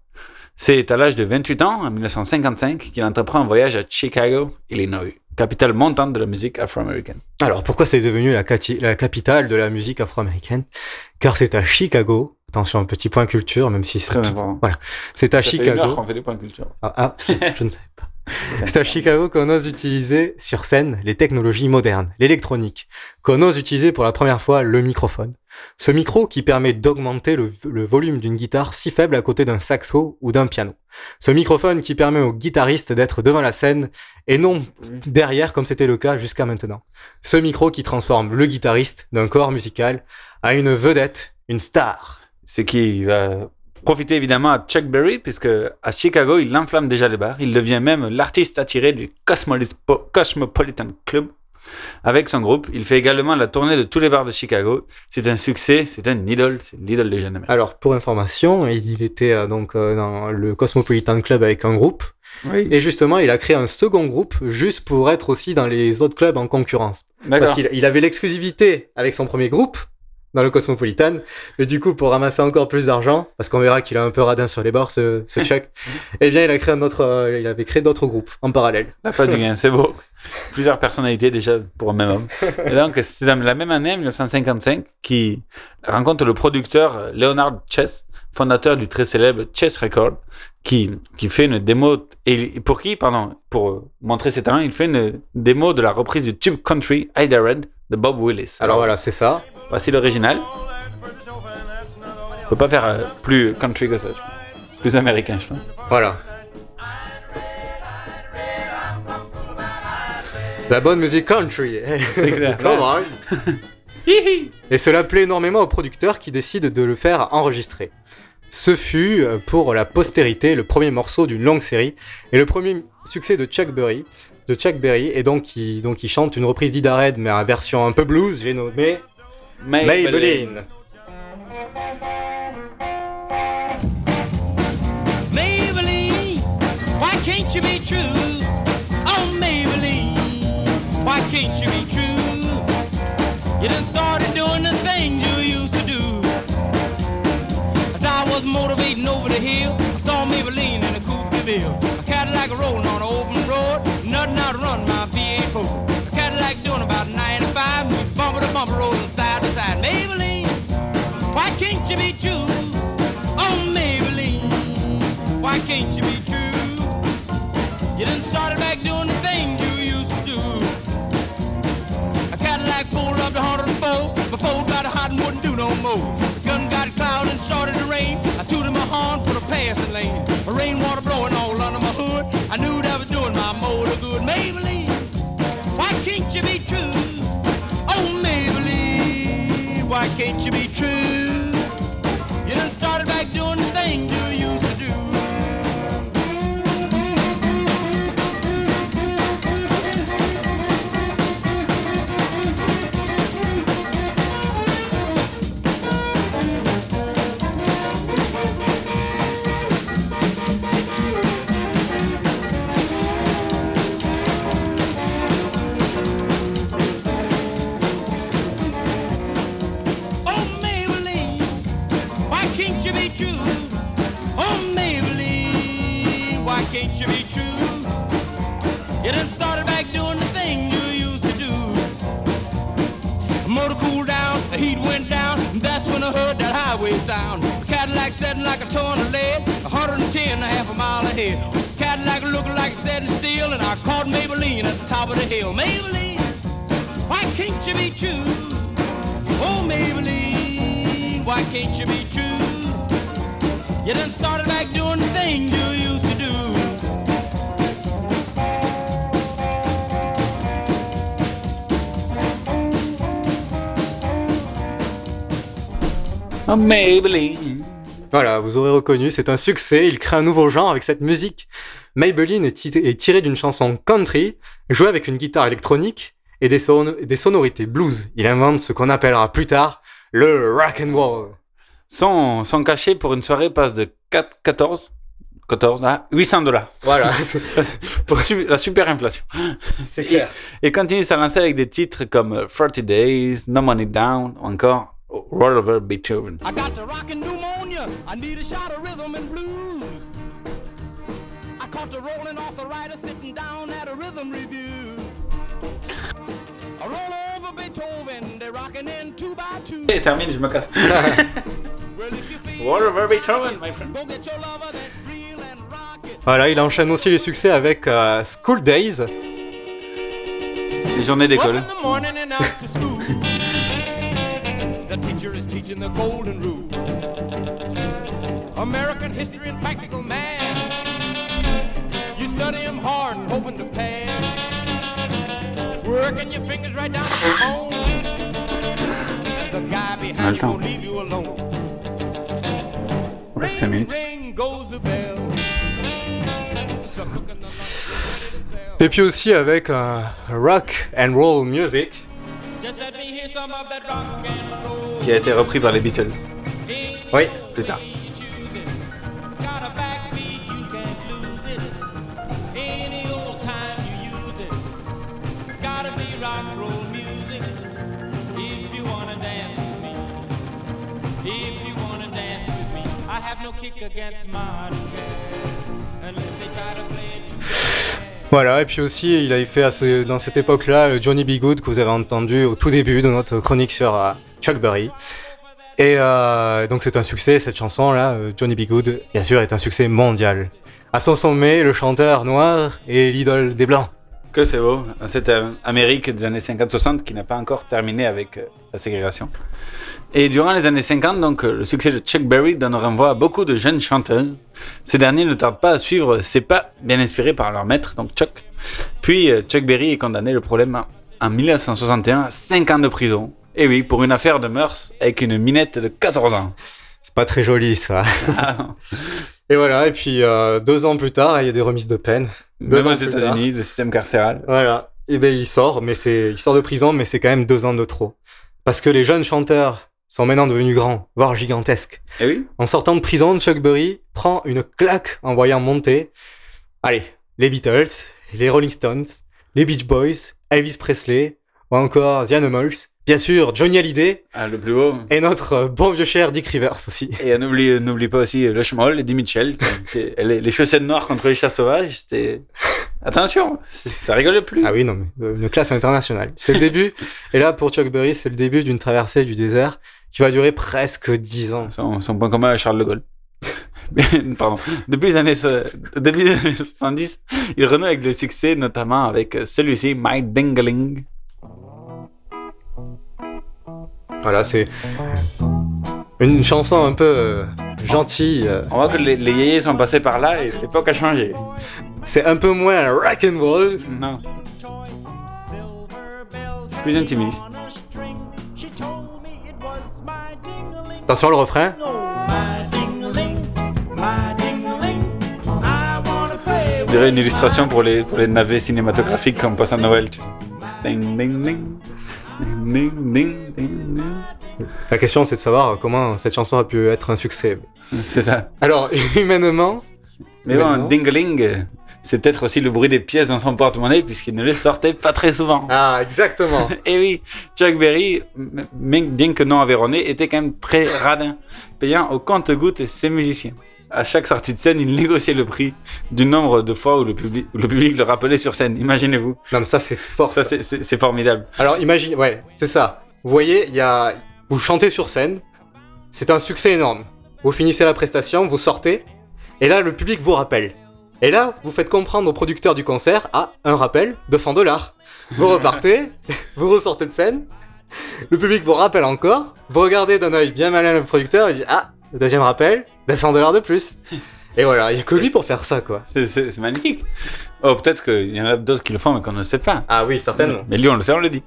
C'est à l'âge de 28 ans, en 1955, qu'il entreprend un voyage à Chicago, Illinois, capitale montante de la musique afro-américaine. Alors pourquoi c'est devenu la, capitale de la musique afro-américaine? Car c'est à Chicago, attention un petit point culture, même si c'est. Voilà, c'est à Ça fait une Chicago. heure fait des points culture. Ah, ah, je ne savais pas. C'est à Chicago qu'on ose utiliser sur scène les technologies modernes, l'électronique, qu'on ose utiliser pour la première fois le microphone, Ce micro qui permet d'augmenter le, volume d'une guitare si faible à côté d'un saxo ou d'un piano. Ce microphone qui permet au guitariste d'être devant la scène et non derrière comme c'était le cas jusqu'à maintenant. Ce micro qui transforme le guitariste d'un corps musical à une vedette, une star. Ce qui va profiter évidemment à Chuck Berry, puisque à Chicago, il enflamme déjà les bars. Il devient même l'artiste attiré du Cosmopolitan Club. Avec son groupe, il fait également la tournée de tous les bars de Chicago. C'est un succès, c'est un idole, c'est l'idole des jeunes américains. Alors pour information, il était euh, donc euh, dans le Cosmopolitan Club avec un groupe. Oui. Et justement, il a créé un second groupe juste pour être aussi dans les autres clubs en concurrence. Parce qu'il il avait l'exclusivité avec son premier groupe dans le Cosmopolitan. Mais du coup, pour ramasser encore plus d'argent, parce qu'on verra qu'il a un peu radin sur les bords, ce, ce Chuck, eh bien, il a créé un autre, euh, il avait créé d'autres groupes en parallèle. La pas du gain, c'est beau. Plusieurs personnalités déjà pour un même homme. Et donc, c'est dans la même année, 1955, qu'il rencontre le producteur Leonard Chess, fondateur du très célèbre Chess Record, qui, qui fait une démo. Et pour qui, pardon, pour montrer ses talents, il fait une démo de la reprise du tube country Ida Red de Bob Willis. Alors voilà, c'est ça. Voici l'original. On peut pas faire euh, plus country que ça, je pense. Plus américain, je pense. Voilà. La bonne musique country. C'est clair. Come on. Et cela plaît énormément au producteur qui décide de le faire enregistrer. Ce fut euh, pour la postérité le premier morceau d'une longue série et le premier succès de Chuck Berry, de Chuck Berry et donc il, donc il chante une reprise d'Ida Red mais en version un peu blues, j'ai nommé Maybelline. Maybelline. Why can't you be true? Oh, Maybelline, why can't you be true? You done started doing the things you used to do. As I was motivating over the hill, I saw Maybelline in a coupe de ville. A Cadillac rolling on an out to run my V8 Ford. A Cadillac doing about 95, moves bumper to bumper, rolling side to side. Maybelline, why can't you be true? Oh, Maybelline, why can't you be true? You done started back doing the things you used to do. A Cadillac pulled up to 104, before got hot and wouldn't do no more. The gun got cloud and started to rain. I tooted my horn for the passing lane. The rainwater blowing all under my my motor good. Maybelline, why can't you be true? Oh, Maybelline, why can't you be true? Maybelline. Voilà, vous aurez reconnu, c'est un succès, il crée un nouveau genre avec cette musique. Maybelline est, est tiré d'une chanson country, jouée avec une guitare électronique et des, son- des sonorités blues. Il invente ce qu'on appellera plus tard le rock and roll. Son, son cachet pour une soirée passe de 4, 14, 14 à 800 dollars. Voilà, c'est ça. La super inflation. C'est clair. Et, et continue à lancer avec des titres comme euh, 40 Days, No Money Down encore Roll Over Beethoven. I got the rockin' pneumonia. I need a shot of rhythm and blues. I caught the rolling arthritis sitting down at a rhythm review. I roll over Beethoven, they're rocking in two by two. Et termine, je me casse. Roll Over Beethoven, my friend. Voilà, il enchaîne aussi les succès avec euh, School Days. Les journées d'école. Teaching the golden rule. American history and practical math. You study them hard and hoping to pass. Working your fingers right down to the bone. The guy behind you won't leave you alone. Minutes. Ring goes the bell. Et puis aussi avec un rock and roll music. Just let me hear some of that rock and. Qui a été repris par les Beatles. Oui. Plus tard. Got a backbeat, you can't lose it. Any old time you use it. It's gotta be rock and roll music. If you wanna dance with me. If you wanna dance with me. I have no kick against modern jazz. Unless they try to play it Voilà, et puis aussi, il avait fait dans cette époque-là euh, Johnny B. Good que vous avez entendu au tout début de notre chronique sur euh, Chuck Berry. Et euh, donc c'est un succès, cette chanson-là, Johnny B. Good, bien sûr, est un succès mondial. À son sommet, le chanteur noir est l'idole des Blancs. Que c'est beau. Cette Amérique des années 50-60 qui n'a pas encore terminé avec la ségrégation. Et durant les années 50, donc, euh, le succès de Chuck Berry donne renvoi à beaucoup de jeunes chanteurs. Ces derniers ne tardent pas à suivre ces pas bien inspirés par leur maître, donc Chuck. Puis euh, Chuck Berry est condamné le problème en- en 1961 à 5 ans de prison. Et oui, pour une affaire de mœurs avec une minette de 14 ans. C'est pas très joli ça. et voilà, et puis euh, deux ans plus tard, il y a des remises de peine. Deux Même ans aux. États-Unis, le système carcéral. Voilà. Et ben il sort, mais c'est il sort de prison, mais c'est quand même deux ans de trop. Parce que les jeunes chanteurs sont maintenant devenus grands, voire gigantesques. Oui. En sortant de prison, Chuck Berry prend une claque en voyant monter, allez, les Beatles, les Rolling Stones, les Beach Boys, Elvis Presley, ou encore The Animals, bien sûr Johnny Hallyday, Ah, le plus haut. et notre euh, bon vieux cher Dick Rivers aussi. Et n'oublie, n'oublie pas aussi le Schmoll, Eddie Mitchell, qui les, les chaussettes noires contre les chats sauvages, c'était... Attention, ça rigole plus. Ah oui, non, mais euh, une classe internationale. C'est le début, et là pour Chuck Berry, c'est le début d'une traversée du désert qui va durer presque 10 ans. Son, son point commun à Charles de Gaulle. Pardon. Depuis les années, so- depuis les années 70, il renoue avec le succès, notamment avec euh, celui-ci, My Dingling. Voilà, c'est une chanson un peu euh, gentille. On voit que les, les yéyés sont passés par là et l'époque a changé. C'est un peu moins rock and roll. Non. Plus intimiste. Attention le refrain. Je dirais une illustration pour les, pour les navets cinématographiques qu'on passe à Noël. Ding, ding, ding. La question c'est de savoir comment cette chanson a pu être un succès. C'est ça. Alors, humainement. Mais bon, humainement- dingling, c'est peut-être aussi le bruit des pièces dans son porte-monnaie puisqu'il ne les sortait pas très souvent. Ah, exactement. Et oui, Chuck Berry, bien que non avéronné, était quand même très radin, payant au compte-gouttes ses musiciens. À chaque sortie de scène, il négociait le prix du nombre de fois où le public, où le, public le rappelait sur scène. Imaginez-vous. Non, mais ça c'est fort. Ça, ça. c'est- formidable. Alors imagine, ouais, c'est ça. Vous voyez, il y a, vous chantez sur scène, c'est un succès énorme. Vous finissez la prestation, vous sortez, et là le public vous rappelle. Et là, vous faites comprendre au producteur du concert, ah, un rappel, 200 dollars. Vous repartez, vous ressortez de scène, le public vous rappelle encore, vous regardez d'un œil bien malin le producteur, il dit, ah, le deuxième rappel, 200 dollars de plus. Et voilà, il y a que lui pour faire ça, quoi. C'est- magnifique. Oh, peut-être qu'il y en a d'autres qui le font, mais qu'on ne sait pas. Ah oui, certainement. Mais lui, on le sait, on le dit.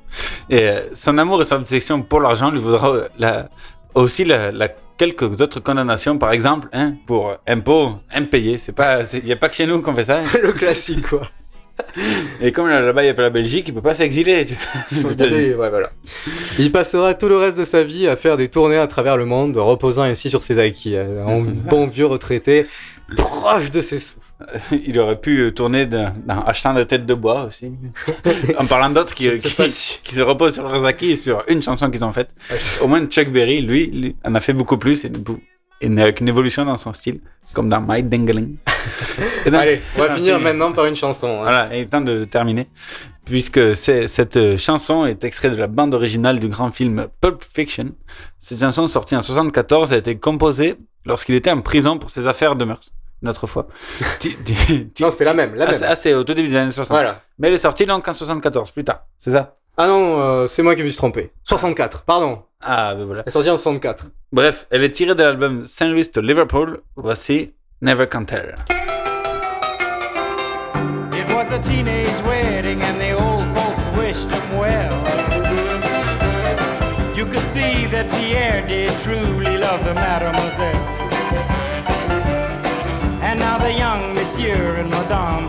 Et euh, son amour et son obsession pour l'argent lui vaudra euh, la- aussi la, la- quelques autres condamnations, par exemple, hein, pour euh, impôts impayés. C'est pas, il n'y a pas que chez nous qu'on fait ça. hein. le classique, quoi. Et comme là-bas, il n'y a pas la Belgique, il peut pas s'exiler. Ouais, voilà. Il passera tout le reste de sa vie à faire des tournées à travers le monde, reposant ainsi sur ses acquis, euh, en bon vieux retraité, proche de ses sous. Il aurait pu tourner dans achetant des têtes de bois aussi. en parlant d'autres qui, si- se reposent sur leurs acquis et sur une chanson qu'ils ont faite. Au moins, Chuck Berry, lui, lui, en a fait beaucoup plus et, et avec une évolution dans son style, comme dans My Dingling. Donc- Allez, on va finir maintenant par une chanson. hein. Voilà, il est temps de terminer. Puisque cette chanson est extraite de la bande originale du grand film Pulp Fiction. Cette chanson, sortie en 74, a été composée lorsqu'il était en prison pour ses affaires de mœurs. Une autre fois. Non, c'est la même, la Ah, même. c'est- ah, c'est au tout début des années 60. Voilà. Mais elle est sortie donc en 74, plus tard. C'est ça? Ah non, euh, c'est moi qui me suis trompé. 64, pardon. Ah, ben voilà. Elle est sortie en 64. Bref, elle est tirée de l'album Saint Louis to Liverpool. Voici Never Can Tell. It was a teenage wedding and the old folks wished him well. You could see that Pierre did truly love the mademoiselle.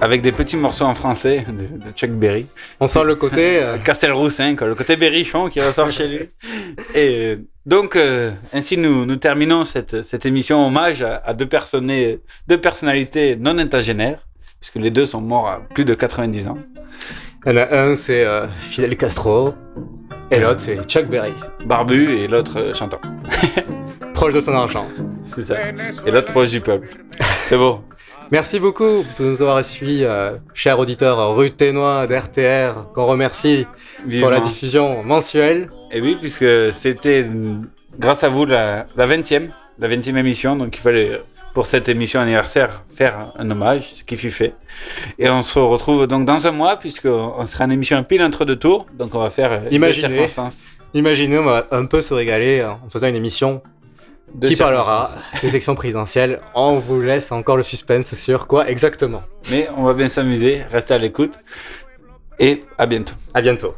avec des petits morceaux en français de, de Chuck Berry. On sent le côté. euh, Castelroussin, quoi, le côté berrichon qui ressort chez lui. Et euh, donc, euh, ainsi nous, nous terminons cette, cette émission hommage à, à deux, personnalités non intagénaires, puisque les deux sont morts à plus de 90 ans. Il y en a un, c'est euh, Fidel Castro, et l'autre, c'est Chuck Berry. Barbu et l'autre chantant. Proche de son argent. C'est ça. Et l'autre proche du peuple. C'est beau. Merci beaucoup de nous avoir suivis, euh, chers auditeurs ruténois d'RTR, qu'on remercie pour la diffusion mensuelle. Et oui, puisque c'était grâce à vous la, la 20e, la 20e émission, donc il fallait euh, pour cette émission anniversaire faire un hommage, ce qui fut fait. Et on se retrouve donc dans un mois, puisqu'on sera en émission pile entre deux tours, donc on va faire euh, Imaginez, circonstances. imaginez, on va un peu se régaler en faisant une émission qui parlera des élections présidentielles. On vous laisse encore le suspense sur quoi exactement? Mais on va bien s'amuser, restez à l'écoute, et à bientôt. À bientôt.